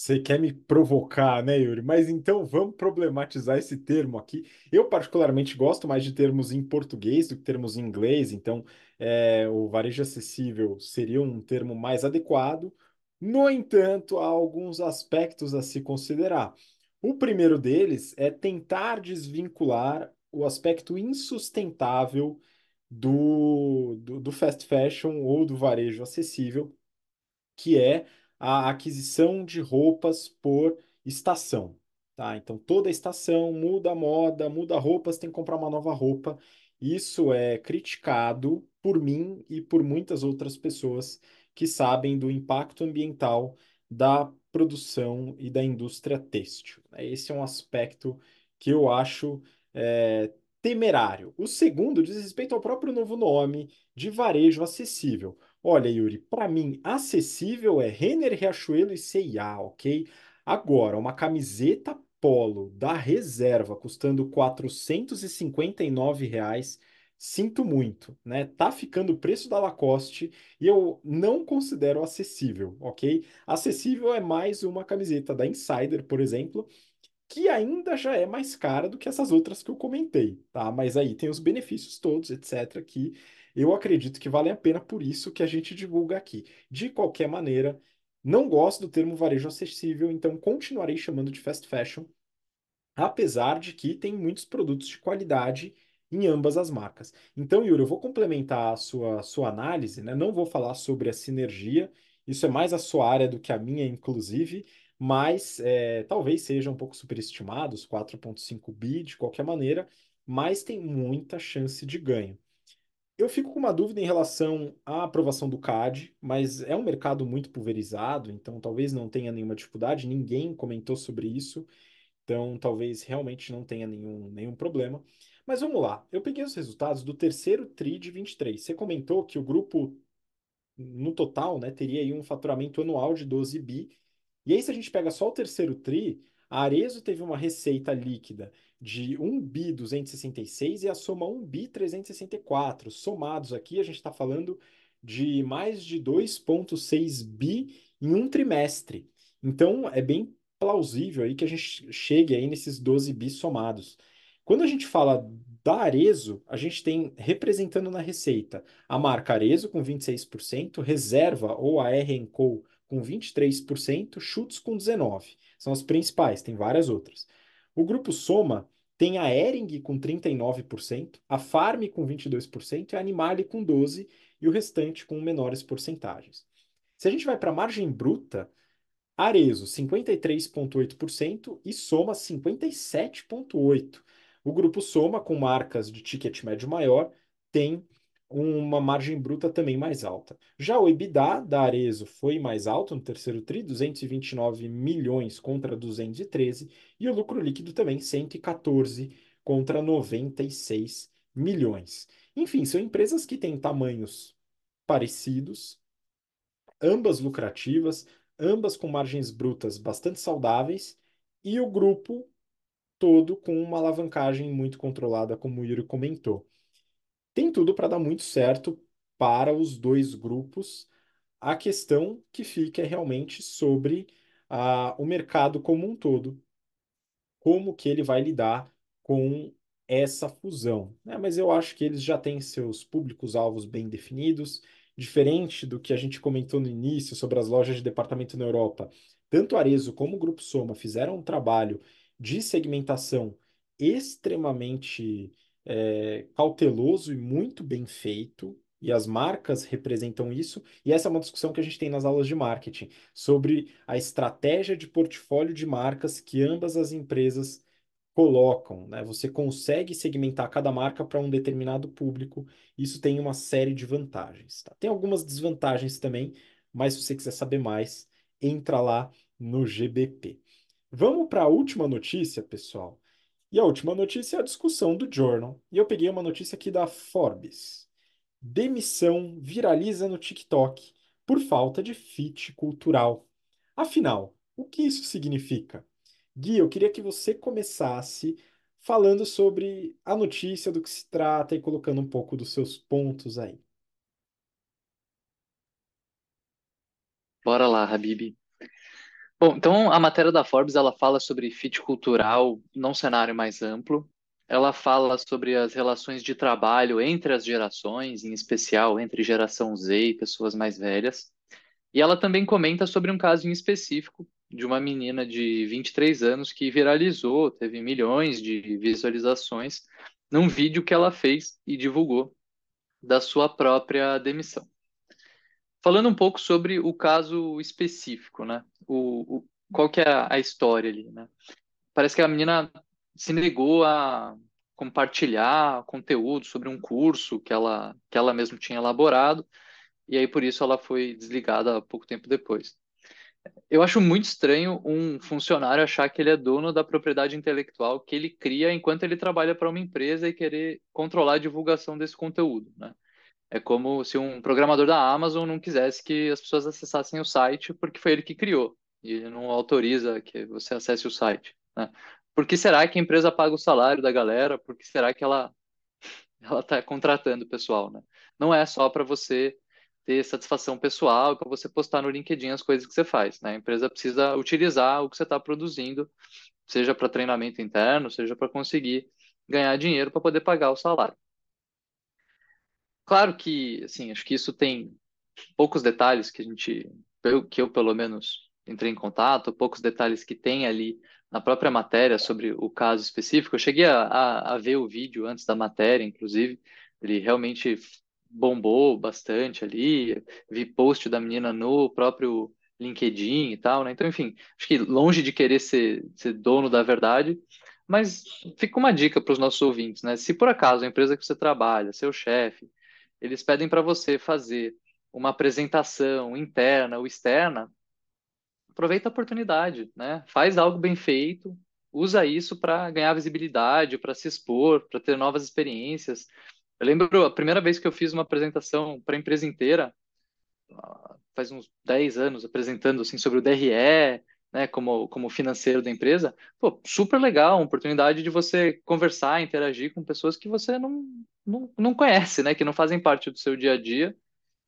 Você quer me provocar, né, Yuri? Mas então vamos problematizar esse termo aqui. Eu, particularmente, gosto mais de termos em português do que termos em inglês, então é, o varejo acessível seria um termo mais adequado. No entanto, há alguns aspectos a se considerar. O primeiro deles é tentar desvincular o aspecto insustentável do, do, do fast fashion ou do varejo acessível, que é a aquisição de roupas por estação. Tá? Então, toda estação muda a moda, muda roupas, tem que comprar uma nova roupa. Isso é criticado por mim e por muitas outras pessoas que sabem do impacto ambiental da produção e da indústria têxtil. Esse é um aspecto que eu acho é, temerário. O segundo diz respeito ao próprio novo nome de varejo acessível. Olha, Yuri, para mim, acessível é Renner, Riachuelo e C&A, ok? Agora, uma camiseta polo da reserva custando 459 reais, sinto muito, né? Tá ficando o preço da Lacoste e eu não considero acessível, ok? Acessível é mais uma camiseta da Insider, por exemplo, que ainda já é mais cara do que essas outras que eu comentei, tá? Mas aí tem os benefícios todos, etc, que eu acredito que vale a pena por isso que a gente divulga aqui. De qualquer maneira, não gosto do termo varejo acessível, então continuarei chamando de fast fashion. apesar de que tem muitos produtos de qualidade em ambas as marcas. Então, Yuri, eu vou complementar a sua, sua análise, né? Não vou falar sobre a sinergia, isso é mais a sua área do que a minha, inclusive, mas é, talvez seja um pouco superestimado, os 4,5 bi de qualquer maneira, mas tem muita chance de ganho. Eu fico com uma dúvida em relação à aprovação do CAD, mas é um mercado muito pulverizado, então talvez não tenha nenhuma dificuldade, ninguém comentou sobre isso. Então, talvez realmente não tenha nenhum, nenhum problema. Mas vamos lá. Eu peguei os resultados do terceiro TRI de 23. Você comentou que o grupo, no total, né, teria aí um faturamento anual de 12 bi. E aí, se a gente pega só o terceiro TRI, a Arezo teve uma receita líquida de 1 bi 266 e a soma 1 bi 364. Somados aqui, a gente está falando de mais de 2,6 bi em um trimestre. Então, é bem plausível aí que a gente chegue aí nesses 12 bis somados. Quando a gente fala da Arezo, a gente tem representando na receita a marca Arezo com 26%, Reserva ou a R&Co com 23%, Chutes com 19%. São as principais, tem várias outras. O grupo Soma tem a Ering com 39%, a Farm com 22% e a Animale com 12% e o restante com menores porcentagens. Se a gente vai para a margem bruta, Arezo, 53,8% e Soma, 57,8%. O grupo Soma, com marcas de ticket médio maior, tem uma margem bruta também mais alta. Já o EBITDA da Arezo foi mais alto no terceiro TRI, 229 milhões contra 213, e o lucro líquido também 114 contra 96 milhões. Enfim, são empresas que têm tamanhos parecidos, ambas lucrativas, ambas com margens brutas bastante saudáveis e o grupo todo com uma alavancagem muito controlada, como o Yuri comentou. Tem tudo para dar muito certo para os dois grupos. A questão que fica é realmente sobre ah, o mercado como um todo, como que ele vai lidar com essa fusão. Né? Mas eu acho que eles já têm seus públicos-alvos bem definidos Diferente do que a gente comentou no início sobre as lojas de departamento na Europa, tanto Arezo como o Grupo Soma fizeram um trabalho de segmentação extremamente é, cauteloso e muito bem feito, e as marcas representam isso, e essa é uma discussão que a gente tem nas aulas de marketing, sobre a estratégia de portfólio de marcas que ambas as empresas colocam, né? Você consegue segmentar cada marca para um determinado público. Isso tem uma série de vantagens. Tá? Tem algumas desvantagens também, mas se você quiser saber mais, entra lá no GBP. Vamos para a última notícia, pessoal. E a última notícia é a discussão do Journal. E eu peguei uma notícia aqui da Forbes. Demissão viraliza no TikTok por falta de fit cultural. Afinal, o que isso significa? Gui, eu queria que você começasse falando sobre a notícia, do que se trata e colocando um pouco dos seus pontos aí. Bora lá, Habib. Bom, então a matéria da Forbes ela fala sobre fit cultural num cenário mais amplo. Ela fala sobre as relações de trabalho entre as gerações, em especial entre geração Z e pessoas mais velhas. E ela também comenta sobre um caso em específico de uma menina de 23 anos que viralizou, teve milhões de visualizações num vídeo que ela fez e divulgou da sua própria demissão. Falando um pouco sobre o caso específico, né? O, o qual que é a, história ali, né? Parece que a menina se negou a compartilhar conteúdo sobre um curso que ela, que ela mesma tinha elaborado, e aí por isso ela foi desligada pouco tempo depois. Eu acho muito estranho um funcionário achar que ele é dono da propriedade intelectual que ele cria enquanto ele trabalha para uma empresa e querer controlar a divulgação desse conteúdo, né? É como se um programador da Amazon não quisesse que as pessoas acessassem o site porque foi ele que criou e ele não autoriza que você acesse o site, né? Por que será que a empresa paga o salário da galera? Por que será que ela ela está contratando o pessoal, né? Não é só para você ter satisfação pessoal para você postar no LinkedIn as coisas que você faz. Né? A empresa precisa utilizar o que você está produzindo, seja para treinamento interno, seja para conseguir ganhar dinheiro para poder pagar o salário. Claro que, assim, acho que isso tem poucos detalhes que a gente, que eu pelo menos entrei em contato, poucos detalhes que tem ali na própria matéria sobre o caso específico. Eu cheguei a, a, a ver o vídeo antes da matéria, inclusive. Ele realmente bombou bastante ali. Vi post da menina no próprio LinkedIn e tal, né? Então, enfim, acho que longe de querer ser, ser dono da verdade, mas fica uma dica para os nossos ouvintes, né? Se por acaso a empresa que você trabalha, seu chefe, eles pedem para você fazer uma apresentação interna ou externa, aproveita a oportunidade, né? Faz algo bem feito, usa isso para ganhar visibilidade, para se expor, para ter novas experiências. Eu lembro a primeira vez que eu fiz uma apresentação para a empresa inteira, faz uns 10 anos, apresentando assim sobre o DRE, né, como, como financeiro da empresa, pô, super legal, uma oportunidade de você conversar, interagir com pessoas que você não, não, não conhece, né, que não fazem parte do seu dia a dia,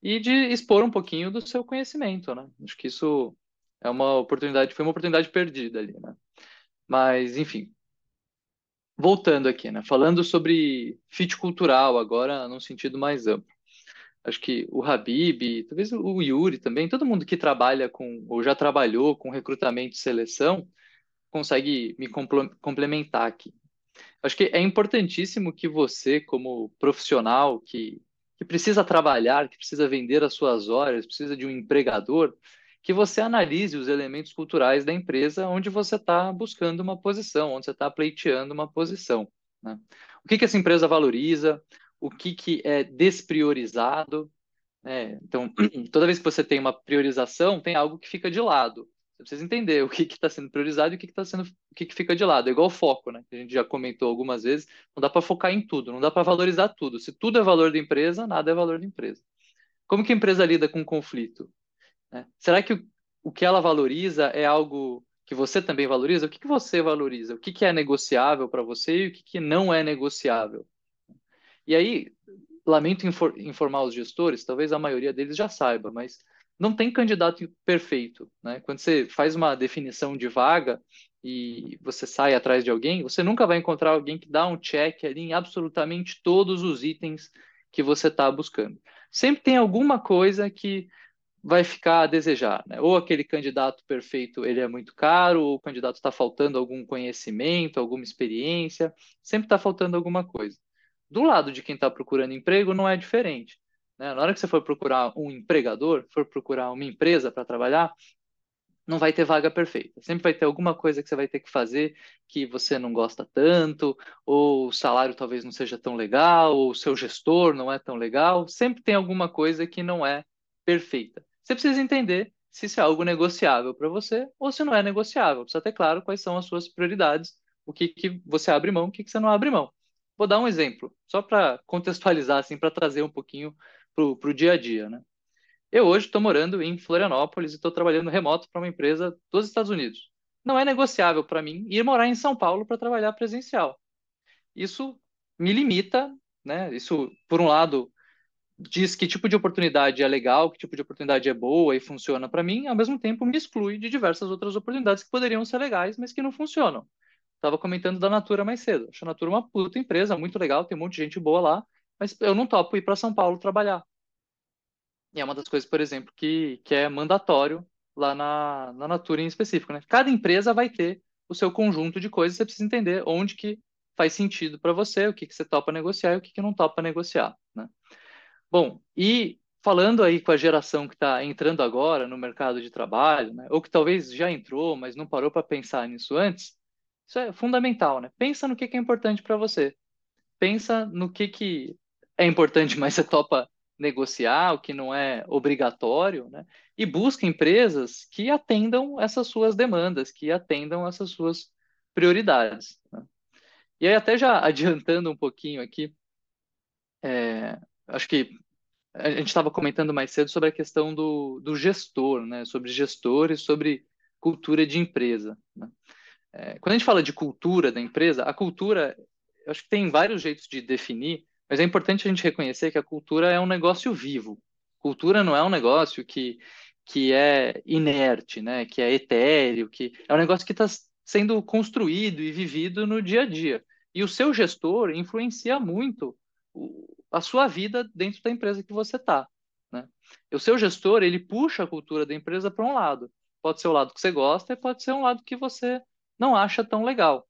e de expor um pouquinho do seu conhecimento, né? Acho que isso é uma oportunidade, foi uma oportunidade perdida ali, né? Mas, enfim, voltando aqui, né? Falando sobre fit cultural agora num sentido mais amplo. Acho que o Habib, talvez o Yuri também, todo mundo que trabalha com ou já trabalhou com recrutamento e seleção consegue me complementar aqui. Acho que é importantíssimo que você, como profissional que, que precisa trabalhar, que precisa vender as suas horas, precisa de um empregador, que você analise os elementos culturais da empresa onde você está buscando uma posição, onde você está pleiteando uma posição. Né? O que, que essa empresa valoriza, o que, que é despriorizado. Né? Então, toda vez que você tem uma priorização, tem algo que fica de lado. Você precisa entender o que está sendo priorizado e o que está sendo, o que, que fica de lado. É igual foco, né? Que a gente já comentou algumas vezes. Não dá para focar em tudo, não dá para valorizar tudo. Se tudo é valor da empresa, nada é valor da empresa. Como que a empresa lida com conflito? Né? Será que o, o que ela valoriza é algo que você também valoriza? O que, que você valoriza? O que, que é negociável para você e o que, que não é negociável? E aí, lamento infor informar os gestores, talvez a maioria deles já saiba, mas não tem candidato perfeito. Né? Quando você faz uma definição de vaga e você sai atrás de alguém, você nunca vai encontrar alguém que dá um check ali em absolutamente todos os itens que você está buscando. Sempre tem alguma coisa que vai ficar a desejar, né? Ou aquele candidato perfeito ele é muito caro, ou o candidato está faltando algum conhecimento, alguma experiência, sempre está faltando alguma coisa. Do lado de quem está procurando emprego não é diferente. Né? Na hora que você for procurar um empregador, for procurar uma empresa para trabalhar, não vai ter vaga perfeita. Sempre vai ter alguma coisa que você vai ter que fazer que você não gosta tanto, ou o salário talvez não seja tão legal, ou o seu gestor não é tão legal. Sempre tem alguma coisa que não é perfeita. Você precisa entender se isso é algo negociável para você ou se não é negociável. Precisa ter claro quais são as suas prioridades, o que, que você abre mão, o que, que você não abre mão. Vou dar um exemplo, só para contextualizar, assim, para trazer um pouquinho para o dia a dia, né? Eu hoje estou morando em Florianópolis e estou trabalhando remoto para uma empresa dos Estados Unidos. Não é negociável para mim ir morar em São Paulo para trabalhar presencial. Isso me limita, né? Isso, por um lado, diz que tipo de oportunidade é legal, que tipo de oportunidade é boa e funciona para mim, ao mesmo tempo me exclui de diversas outras oportunidades que poderiam ser legais, mas que não funcionam. Estava comentando da Natura mais cedo. Acho a Natura uma puta empresa, muito legal, tem um monte de gente boa lá, mas eu não topo ir para São Paulo trabalhar. E é uma das coisas, por exemplo, que, que é mandatório lá na, na Natura em específico. Né? Cada empresa vai ter o seu conjunto de coisas, você precisa entender onde que faz sentido para você, o que, que você topa negociar e o que, que não topa negociar. Né? Bom, e falando aí com a geração que está entrando agora no mercado de trabalho, né, ou que talvez já entrou, mas não parou para pensar nisso antes, isso é fundamental, né? Pensa no que, é importante para você. Pensa no que, que é importante, mas você topa negociar, o que não é obrigatório, né? E busca empresas que atendam essas suas demandas, que atendam essas suas prioridades. Né? E aí, até já adiantando um pouquinho aqui, é, acho que a gente estava comentando mais cedo sobre a questão do, do gestor, né? Sobre gestores, sobre cultura de empresa. Né? É, quando a gente fala de cultura da empresa, a cultura, eu acho que tem vários jeitos de definir, mas é importante a gente reconhecer que a cultura é um negócio vivo. Cultura não é um negócio que, que é inerte, né? Que é etéreo, que é um negócio que está sendo construído e vivido no dia a dia. E o seu gestor influencia muito a sua vida dentro da empresa que você está. Né? O seu gestor, ele puxa a cultura da empresa para um lado. Pode ser o lado que você gosta e pode ser um lado que você não acha tão legal.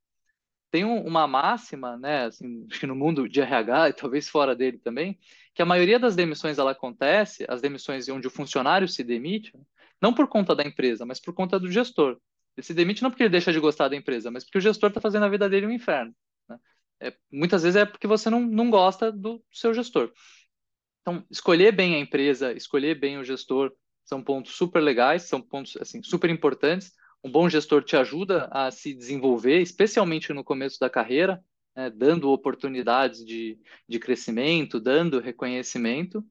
Tem um, uma máxima, né, assim, acho que no mundo de RH e talvez fora dele também, que a maioria das demissões ela acontece, as demissões onde o funcionário se demite, não por conta da empresa, mas por conta do gestor. Ele se demite não porque ele deixa de gostar da empresa, mas porque o gestor está fazendo a vida dele um inferno. Né? É, muitas vezes é porque você não, não gosta do seu gestor. Então, escolher bem a empresa, escolher bem o gestor, são pontos super legais, são pontos assim super importantes. Um bom gestor te ajuda a se desenvolver, especialmente no começo da carreira, né, dando oportunidades de, de crescimento, dando reconhecimento,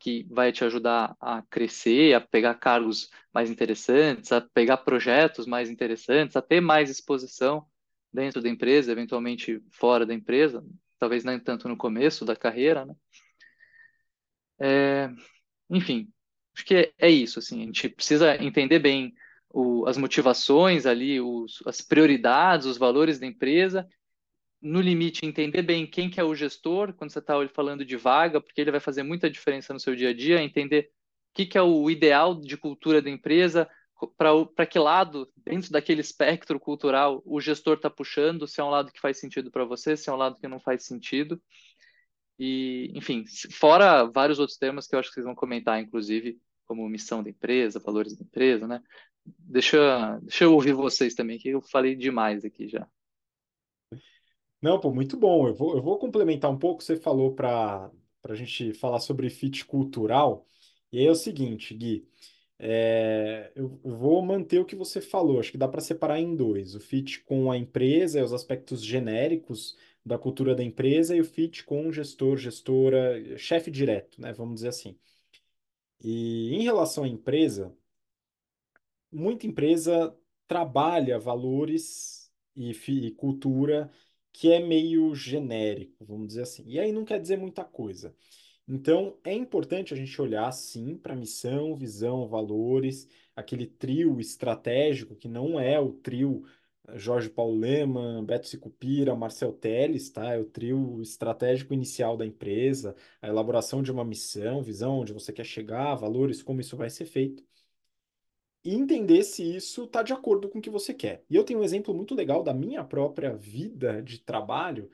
que vai te ajudar a crescer, a pegar cargos mais interessantes, a pegar projetos mais interessantes, a ter mais exposição dentro da empresa, eventualmente fora da empresa, talvez nem tanto no começo da carreira, né? É, enfim, acho que é, é, isso, assim, a gente precisa entender bem o, as motivações ali, os, as prioridades, os valores da empresa, no limite, entender bem quem que é o gestor, quando você está falando de vaga, porque ele vai fazer muita diferença no seu dia a dia, entender o que, que é o ideal de cultura da empresa, para que lado, dentro daquele espectro cultural, o gestor está puxando, se é um lado que faz sentido para você, se é um lado que não faz sentido. E, enfim, fora vários outros temas que eu acho que vocês vão comentar, inclusive, como missão da empresa, valores da empresa, né? Deixa, deixa eu ouvir vocês também, que eu falei demais aqui já. Não, pô, muito bom. Eu vou, eu vou complementar um pouco. Você falou para a gente falar sobre fit cultural. E aí é o seguinte, Gui. É, eu vou manter o que você falou. Acho que dá para separar em dois: o fit com a empresa, os aspectos genéricos da cultura da empresa, e o fit com o gestor, gestora, chefe direto, né? Vamos dizer assim. E em relação à empresa, muita empresa trabalha valores e, e cultura que é meio genérico, vamos dizer assim. E aí não quer dizer muita coisa. Então, é importante a gente olhar, sim, para missão, visão, valores, aquele trio estratégico que não é o trio eh, Jorge Paulo Leman, Beto Sicupira, Marcel Teles, tá? É o trio estratégico inicial da empresa, a elaboração de uma missão, visão, onde você quer chegar, valores, como isso vai ser feito. E entender se isso está de acordo com o que você quer. E eu tenho um exemplo muito legal da minha própria vida de trabalho,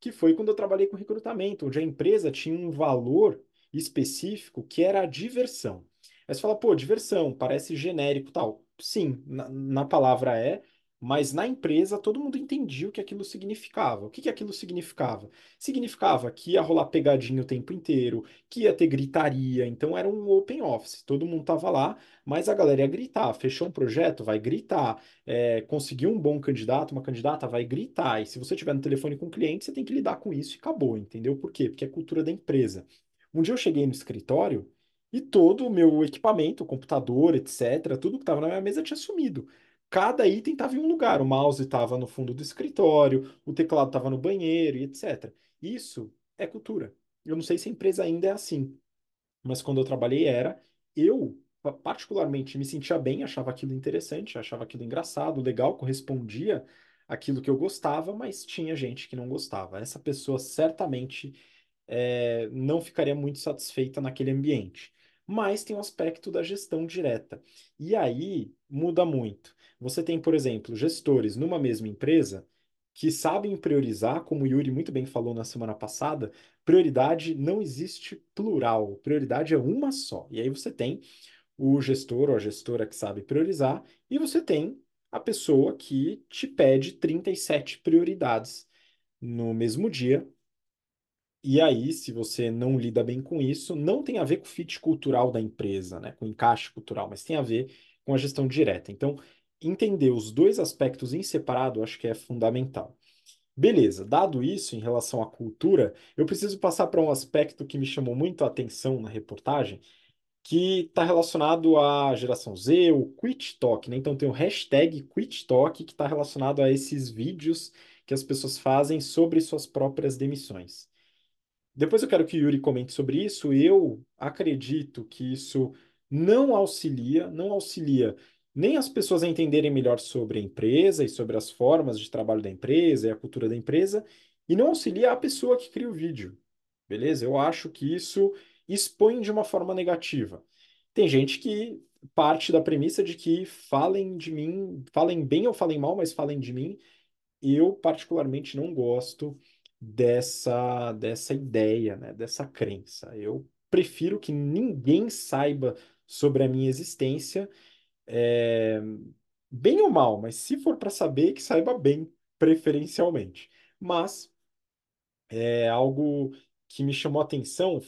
que foi quando eu trabalhei com recrutamento, onde a empresa tinha um valor específico que era a diversão. Aí você fala, pô, diversão, parece genérico tal. Sim, na, na palavra é, mas na empresa todo mundo entendia o que aquilo significava. O que, que aquilo significava? Significava que ia rolar pegadinha o tempo inteiro, que ia ter gritaria, então era um open office. Todo mundo estava lá, mas a galera ia gritar. Fechou um projeto, vai gritar. É, conseguiu um bom candidato, uma candidata, vai gritar. E se você estiver no telefone com o cliente, você tem que lidar com isso e acabou, entendeu? Por quê? Porque é cultura da empresa. Um dia eu cheguei no escritório e todo o meu equipamento, computador, etc., tudo que estava na minha mesa tinha sumido cada item estava em um lugar. O mouse estava no fundo do escritório, o teclado estava no banheiro e etc. Isso é cultura. Eu não sei se a empresa ainda é assim, mas quando eu trabalhei era. Eu, particularmente, me sentia bem, achava aquilo interessante, achava aquilo engraçado, legal, correspondia aquilo que eu gostava, mas tinha gente que não gostava. Essa pessoa certamente é, não ficaria muito satisfeita naquele ambiente. Mas tem o um aspecto da gestão direta. E aí muda muito. Você tem, por exemplo, gestores numa mesma empresa que sabem priorizar, como o Yuri muito bem falou na semana passada, prioridade não existe plural, prioridade é uma só. E aí você tem o gestor ou a gestora que sabe priorizar, e você tem a pessoa que te pede 37 prioridades no mesmo dia. E aí, se você não lida bem com isso, não tem a ver com o fit cultural da empresa, né, com o encaixe cultural, mas tem a ver com a gestão direta. Então, entender os dois aspectos em separado acho que é fundamental. Beleza, dado isso em relação à cultura, eu preciso passar para um aspecto que me chamou muito a atenção na reportagem, que está relacionado à geração Z, o Quit Talk, né? Então tem o hashtag Quit Talk que está relacionado a esses vídeos que as pessoas fazem sobre suas próprias demissões. Depois eu quero que o Yuri comente sobre isso. Eu acredito que isso não auxilia, não auxilia nem as pessoas a entenderem melhor sobre a empresa e sobre as formas de trabalho da empresa e a cultura da empresa, e não auxilia a pessoa que cria o vídeo. Beleza? Eu acho que isso expõe de uma forma negativa. Tem gente que parte da premissa de que falem de mim, falem bem ou falem mal, mas falem de mim. Eu, particularmente, não gosto dessa, dessa ideia, né? Dessa crença. Eu prefiro que ninguém saiba sobre a minha existência, é, bem ou mal, mas se for para saber, que saiba bem, preferencialmente. Mas é algo que me chamou a atenção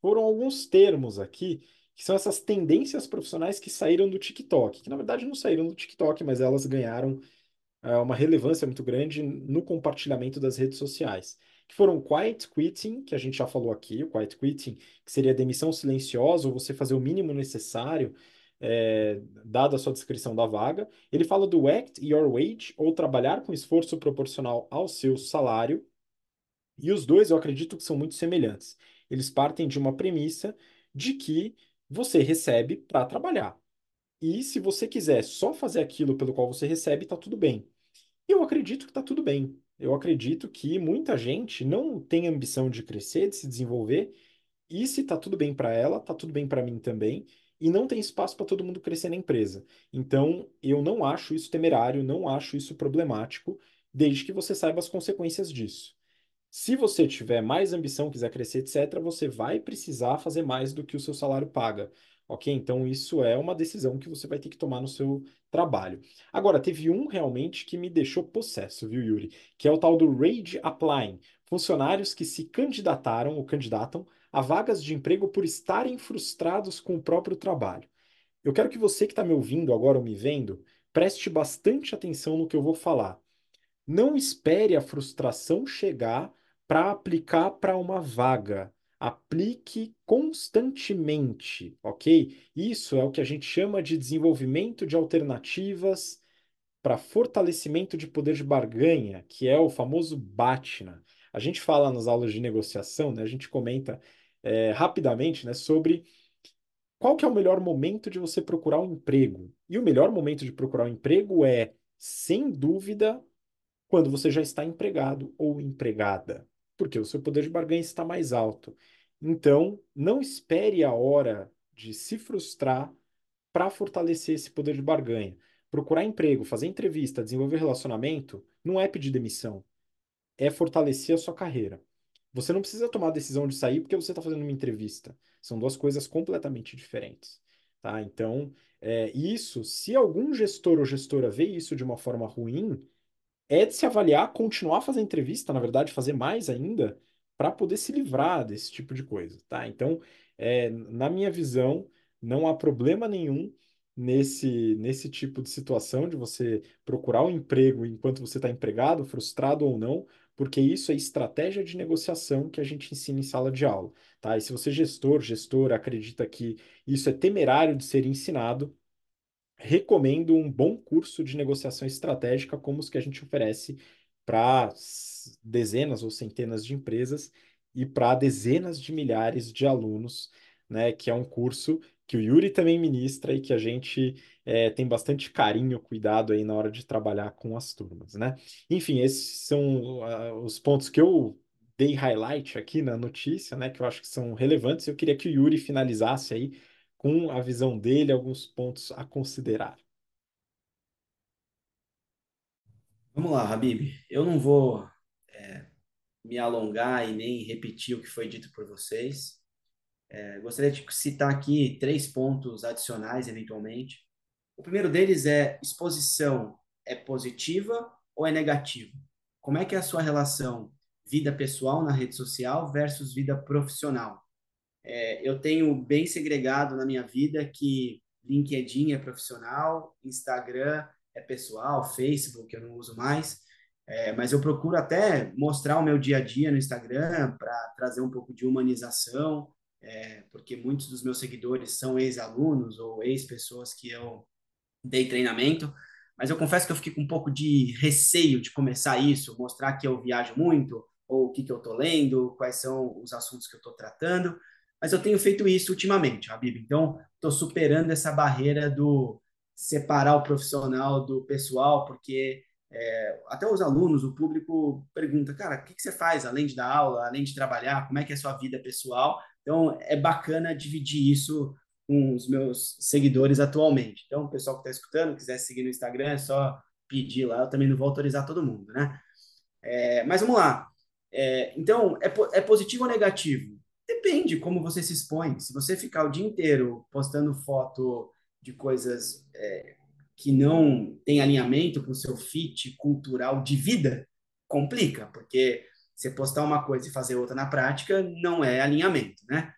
foram alguns termos aqui, que são essas tendências profissionais que saíram do TikTok, que na verdade não saíram do TikTok, mas elas ganharam é, uma relevância muito grande no compartilhamento das redes sociais. Que foram quiet quitting, que a gente já falou aqui, o quiet quitting, que seria demissão silenciosa, ou você fazer o mínimo necessário, é, dada a sua descrição da vaga. Ele fala do act your wage, ou trabalhar com esforço proporcional ao seu salário. E os dois eu acredito que são muito semelhantes. Eles partem de uma premissa de que você recebe para trabalhar. E se você quiser só fazer aquilo pelo qual você recebe, está tudo bem. Eu acredito que está tudo bem. Eu acredito que muita gente não tem ambição de crescer, de se desenvolver, e se está tudo bem para ela, está tudo bem para mim também, e não tem espaço para todo mundo crescer na empresa. Então, eu não acho isso temerário, não acho isso problemático, desde que você saiba as consequências disso. Se você tiver mais ambição, quiser crescer, etc., você vai precisar fazer mais do que o seu salário paga. Ok? Então, isso é uma decisão que você vai ter que tomar no seu trabalho. Agora, teve um realmente que me deixou possesso, viu, Yuri? Que é o tal do Rage Applying. Funcionários que se candidataram ou candidatam a vagas de emprego por estarem frustrados com o próprio trabalho. Eu quero que você que está me ouvindo agora ou me vendo, preste bastante atenção no que eu vou falar. Não espere a frustração chegar para aplicar para uma vaga. Aplique constantemente, ok? Isso é o que a gente chama de desenvolvimento de alternativas para fortalecimento de poder de barganha, que é o famoso BATNA. A gente fala nas aulas de negociação, né? A gente comenta é, rapidamente, né, sobre qual que é o melhor momento de você procurar um emprego. E o melhor momento de procurar um emprego é, sem dúvida, quando você já está empregado ou empregada porque o seu poder de barganha está mais alto. Então, não espere a hora de se frustrar para fortalecer esse poder de barganha. Procurar emprego, fazer entrevista, desenvolver relacionamento, não é pedir demissão, é fortalecer a sua carreira. Você não precisa tomar a decisão de sair porque você está fazendo uma entrevista. São duas coisas completamente diferentes. Tá? Então, é, isso, se algum gestor ou gestora vê isso de uma forma ruim, é de se avaliar, continuar fazendo entrevista, na verdade, fazer mais ainda, para poder se livrar desse tipo de coisa, tá? Então, é, na minha visão, não há problema nenhum nesse, nesse tipo de situação de você procurar um emprego enquanto você está empregado, frustrado ou não, porque isso é estratégia de negociação que a gente ensina em sala de aula, tá? E se você, gestor, gestora, acredita que isso é temerário de ser ensinado, recomendo um bom curso de negociação estratégica, como os que a gente oferece para dezenas ou centenas de empresas e para dezenas de milhares de alunos, né? Que é um curso que o Yuri também ministra e que a gente é, tem bastante carinho, cuidado aí na hora de trabalhar com as turmas, né? Enfim, esses são uh, os pontos que eu dei highlight aqui na notícia, né? Que eu acho que são relevantes. Eu queria que o Yuri finalizasse aí com a visão dele, alguns pontos a considerar. Vamos lá, Habib. Eu não vou é, me alongar e nem repetir o que foi dito por vocês. É, gostaria de citar aqui três pontos adicionais, eventualmente. O primeiro deles é exposição é positiva ou é negativa? Como é que é a sua relação vida pessoal na rede social versus vida profissional? É, eu tenho bem segregado na minha vida que LinkedIn é profissional, Instagram é pessoal, Facebook eu não uso mais, é, mas eu procuro até mostrar o meu dia a dia no Instagram para trazer um pouco de humanização, é, porque muitos dos meus seguidores são ex-alunos ou ex-pessoas que eu dei treinamento, mas eu confesso que eu fiquei com um pouco de receio de começar isso, mostrar que eu viajo muito, ou o que, que eu estou lendo, quais são os assuntos que eu estou tratando, mas eu tenho feito isso ultimamente, Habib. Então, estou superando essa barreira do separar o profissional do pessoal, porque é, até os alunos, o público pergunta, cara, o que, que você faz além de dar aula, além de trabalhar? Como é que é a sua vida pessoal? Então, é bacana dividir isso com os meus seguidores atualmente. Então, o pessoal que está escutando, quiser seguir no Instagram, é só pedir lá. Eu também não vou autorizar todo mundo, né? É, mas vamos lá. É, então, é, é positivo ou negativo? Depende como você se expõe. Se você ficar o dia inteiro postando foto de coisas é, que não tem alinhamento com o seu fit cultural de vida, complica, porque você postar uma coisa e fazer outra na prática não é alinhamento, né?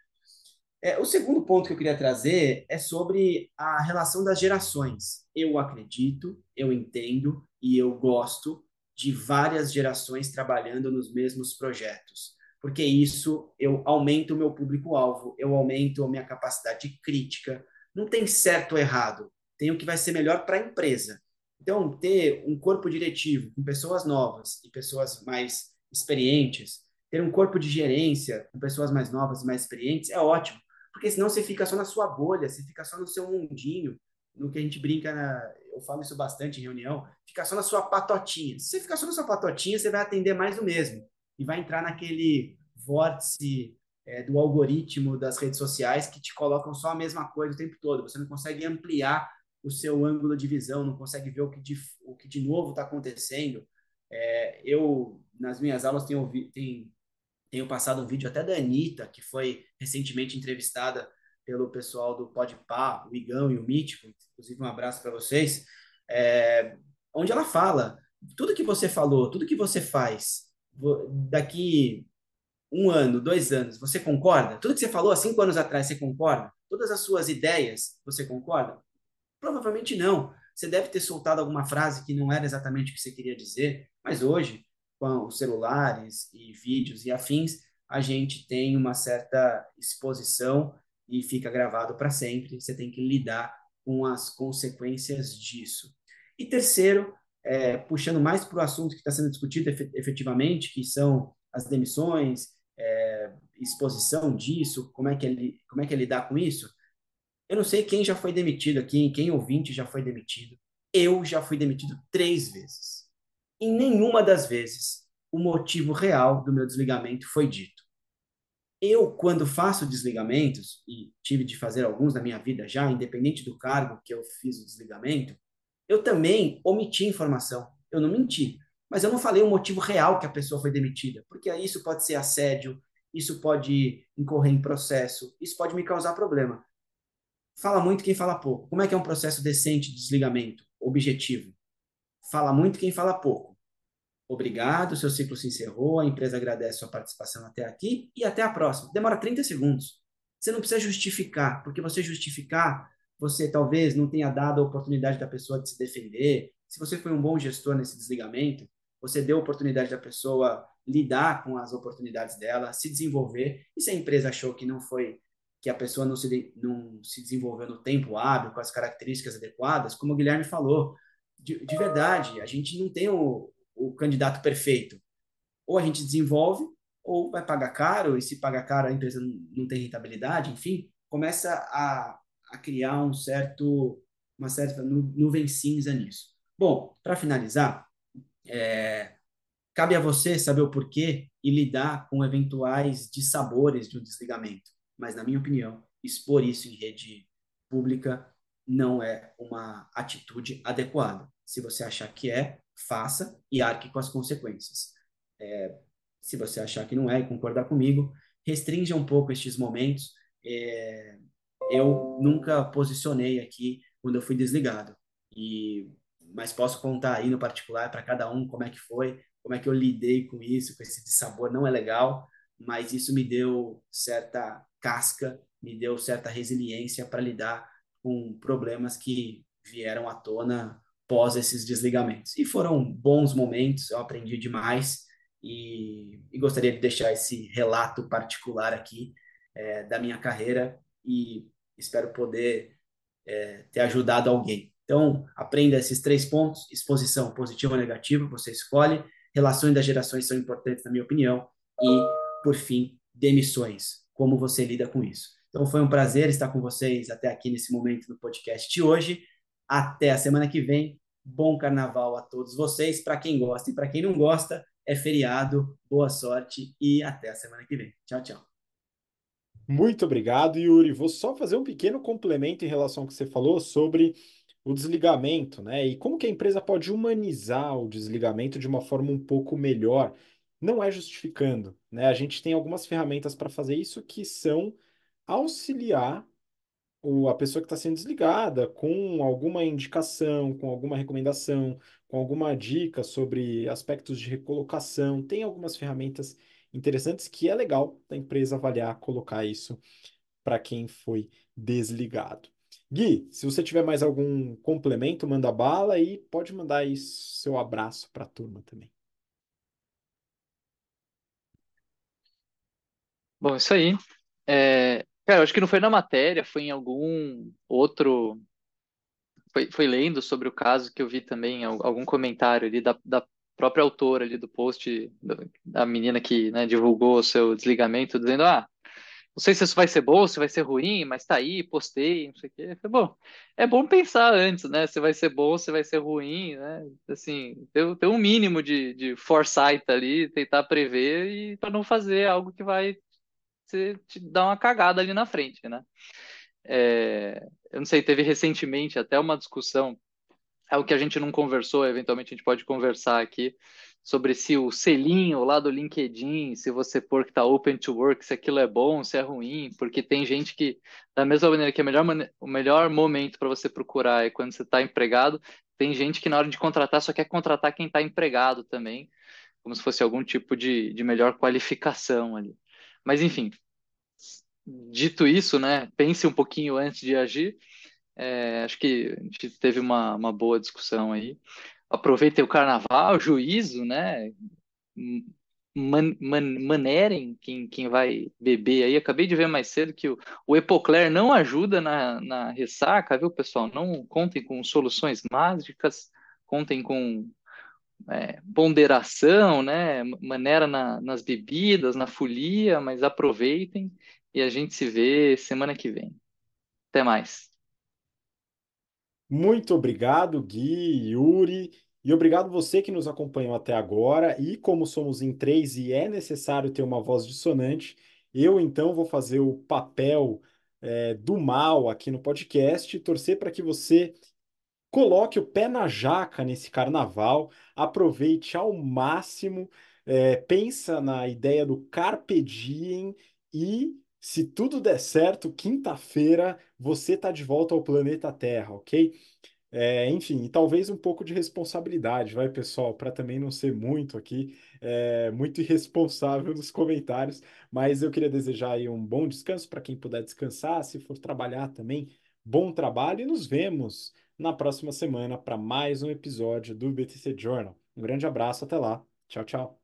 É, o segundo ponto que eu queria trazer é sobre a relação das gerações. Eu acredito, eu entendo e eu gosto de várias gerações trabalhando nos mesmos projetos, porque isso eu aumento o meu público-alvo, eu aumento a minha capacidade de crítica. Não tem certo ou errado, tem o que vai ser melhor para a empresa. Então, ter um corpo diretivo com pessoas novas e pessoas mais experientes, ter um corpo de gerência com pessoas mais novas e mais experientes é ótimo, porque senão você fica só na sua bolha, você fica só no seu mundinho, no que a gente brinca, na, eu falo isso bastante em reunião, fica só na sua patotinha. Se você ficar só na sua patotinha, você vai atender mais do mesmo e vai entrar naquele vórtice é, do algoritmo das redes sociais que te colocam só a mesma coisa o tempo todo. Você não consegue ampliar o seu ângulo de visão, não consegue ver o que de, o que de novo está acontecendo. É, eu, nas minhas aulas, tenho, tenho, tenho passado um vídeo até da Anitta, que foi recentemente entrevistada pelo pessoal do Podpah, o Igão e o Mítico, inclusive um abraço para vocês, é, onde ela fala, tudo que você falou, tudo que você faz, daqui um ano, dois anos, você concorda? Tudo que você falou há cinco anos atrás, você concorda? Todas as suas ideias, você concorda? Provavelmente não. Você deve ter soltado alguma frase que não era exatamente o que você queria dizer, mas hoje, com os celulares e vídeos e afins, a gente tem uma certa exposição e fica gravado para sempre. Você tem que lidar com as consequências disso. E terceiro, é, puxando mais para o assunto que está sendo discutido efetivamente, que são as demissões, é, exposição disso, como é que ele como é que é lidar com isso? Eu não sei quem já foi demitido aqui, quem ouvinte já foi demitido. Eu já fui demitido três vezes. Em nenhuma das vezes o motivo real do meu desligamento foi dito. Eu, quando faço desligamentos, e tive de fazer alguns na minha vida já, independente do cargo que eu fiz o desligamento, eu também omiti informação. Eu não menti, mas eu não falei o motivo real que a pessoa foi demitida, porque isso pode ser assédio, isso pode incorrer em processo, isso pode me causar problema. Fala muito quem fala pouco. Como é que é um processo decente de desligamento? Objetivo. Fala muito quem fala pouco. Obrigado, seu ciclo se encerrou, a empresa agradece sua participação até aqui e até a próxima. Demora 30 segundos. Você não precisa justificar, porque você justificar, você talvez não tenha dado a oportunidade da pessoa de se defender. Se você foi um bom gestor nesse desligamento, você deu a oportunidade da pessoa lidar com as oportunidades dela, se desenvolver. E se a empresa achou que não foi que a pessoa não se, não se desenvolveu no tempo hábil, com as características adequadas, como o Guilherme falou, de, de verdade, a gente não tem o, o candidato perfeito. Ou a gente desenvolve, ou vai pagar caro, e se pagar caro a empresa não tem rentabilidade, enfim, começa a, a criar um certo, uma certa nuvem cinza nisso. Bom, para finalizar, é, cabe a você saber o porquê e lidar com eventuais dissabores de um desligamento mas na minha opinião, expor isso em rede pública não é uma atitude adequada. Se você achar que é, faça e arque com as consequências. É, se você achar que não é e concordar comigo, restringe um pouco estes momentos. É, eu nunca posicionei aqui quando eu fui desligado, e, mas posso contar aí no particular para cada um como é que foi, como é que eu lidei com isso, com esse sabor não é legal, mas isso me deu certa casca, me deu certa resiliência para lidar com problemas que vieram à tona pós esses desligamentos. E foram bons momentos, eu aprendi demais e, e gostaria de deixar esse relato particular aqui é, da minha carreira e espero poder é, ter ajudado alguém. Então, aprenda esses três pontos: exposição positiva ou negativa, você escolhe. Relações das gerações são importantes, na minha opinião. E, por fim, demissões como você lida com isso. Então foi um prazer estar com vocês até aqui nesse momento do podcast de hoje. Até a semana que vem. Bom carnaval a todos vocês. Para quem gosta e para quem não gosta, é feriado. Boa sorte e até a semana que vem. Tchau, tchau. Muito obrigado, Yuri. Vou só fazer um pequeno complemento em relação ao que você falou sobre o desligamento, né? E como que a empresa pode humanizar o desligamento de uma forma um pouco melhor. Não é justificando, né? A gente tem algumas ferramentas para fazer isso que são auxiliar a pessoa que está sendo desligada com alguma indicação, com alguma recomendação, com alguma dica sobre aspectos de recolocação. Tem algumas ferramentas interessantes que é legal da empresa avaliar, colocar isso para quem foi desligado. Gui, se você tiver mais algum complemento, manda bala e pode mandar aí seu abraço para a turma também. Bom, isso aí. É, cara, eu acho que não foi na matéria, foi em algum outro. Foi, foi lendo sobre o caso que eu vi também algum comentário ali da, da própria autora ali do post, da menina que né, divulgou o seu desligamento, dizendo: Ah, não sei se isso vai ser bom, se vai ser ruim, mas tá aí, postei, não sei o quê. Falei, bom, é bom pensar antes, né? Se vai ser bom, se vai ser ruim, né? Assim, ter, ter um mínimo de, de foresight ali, tentar prever e para não fazer algo que vai te, te dar uma cagada ali na frente, né? É, eu não sei, teve recentemente até uma discussão, é o que a gente não conversou, eventualmente a gente pode conversar aqui, sobre se o selinho lá do LinkedIn, se você pôr que está open to work, se aquilo é bom, se é ruim, porque tem gente que, da mesma maneira que é melhor, o melhor momento para você procurar é quando você está empregado, tem gente que na hora de contratar só quer contratar quem está empregado também, como se fosse algum tipo de, de melhor qualificação ali. Mas enfim, dito isso, né, pense um pouquinho antes de agir. É, acho que a gente teve uma, uma boa discussão aí aproveitem o carnaval, juízo, né? Man, man, manerem quem, quem vai beber aí. Acabei de ver mais cedo que o, o Epocler não ajuda na, na ressaca, viu, pessoal? Não contem com soluções mágicas, contem com é, ponderação, né? Maneira na, nas bebidas, na folia, mas aproveitem e a gente se vê semana que vem. Até mais. Muito obrigado, Gui, Yuri, e obrigado você que nos acompanhou até agora. E como somos em três e é necessário ter uma voz dissonante, eu então vou fazer o papel é, do mal aqui no podcast, torcer para que você coloque o pé na jaca nesse carnaval, aproveite ao máximo, é, pensa na ideia do carpe diem e se tudo der certo, quinta-feira você está de volta ao planeta Terra, ok? É, enfim, talvez um pouco de responsabilidade, vai, pessoal, para também não ser muito aqui, é, muito irresponsável nos comentários, mas eu queria desejar aí um bom descanso para quem puder descansar, se for trabalhar também, bom trabalho e nos vemos na próxima semana para mais um episódio do BTC Journal. Um grande abraço, até lá. Tchau, tchau.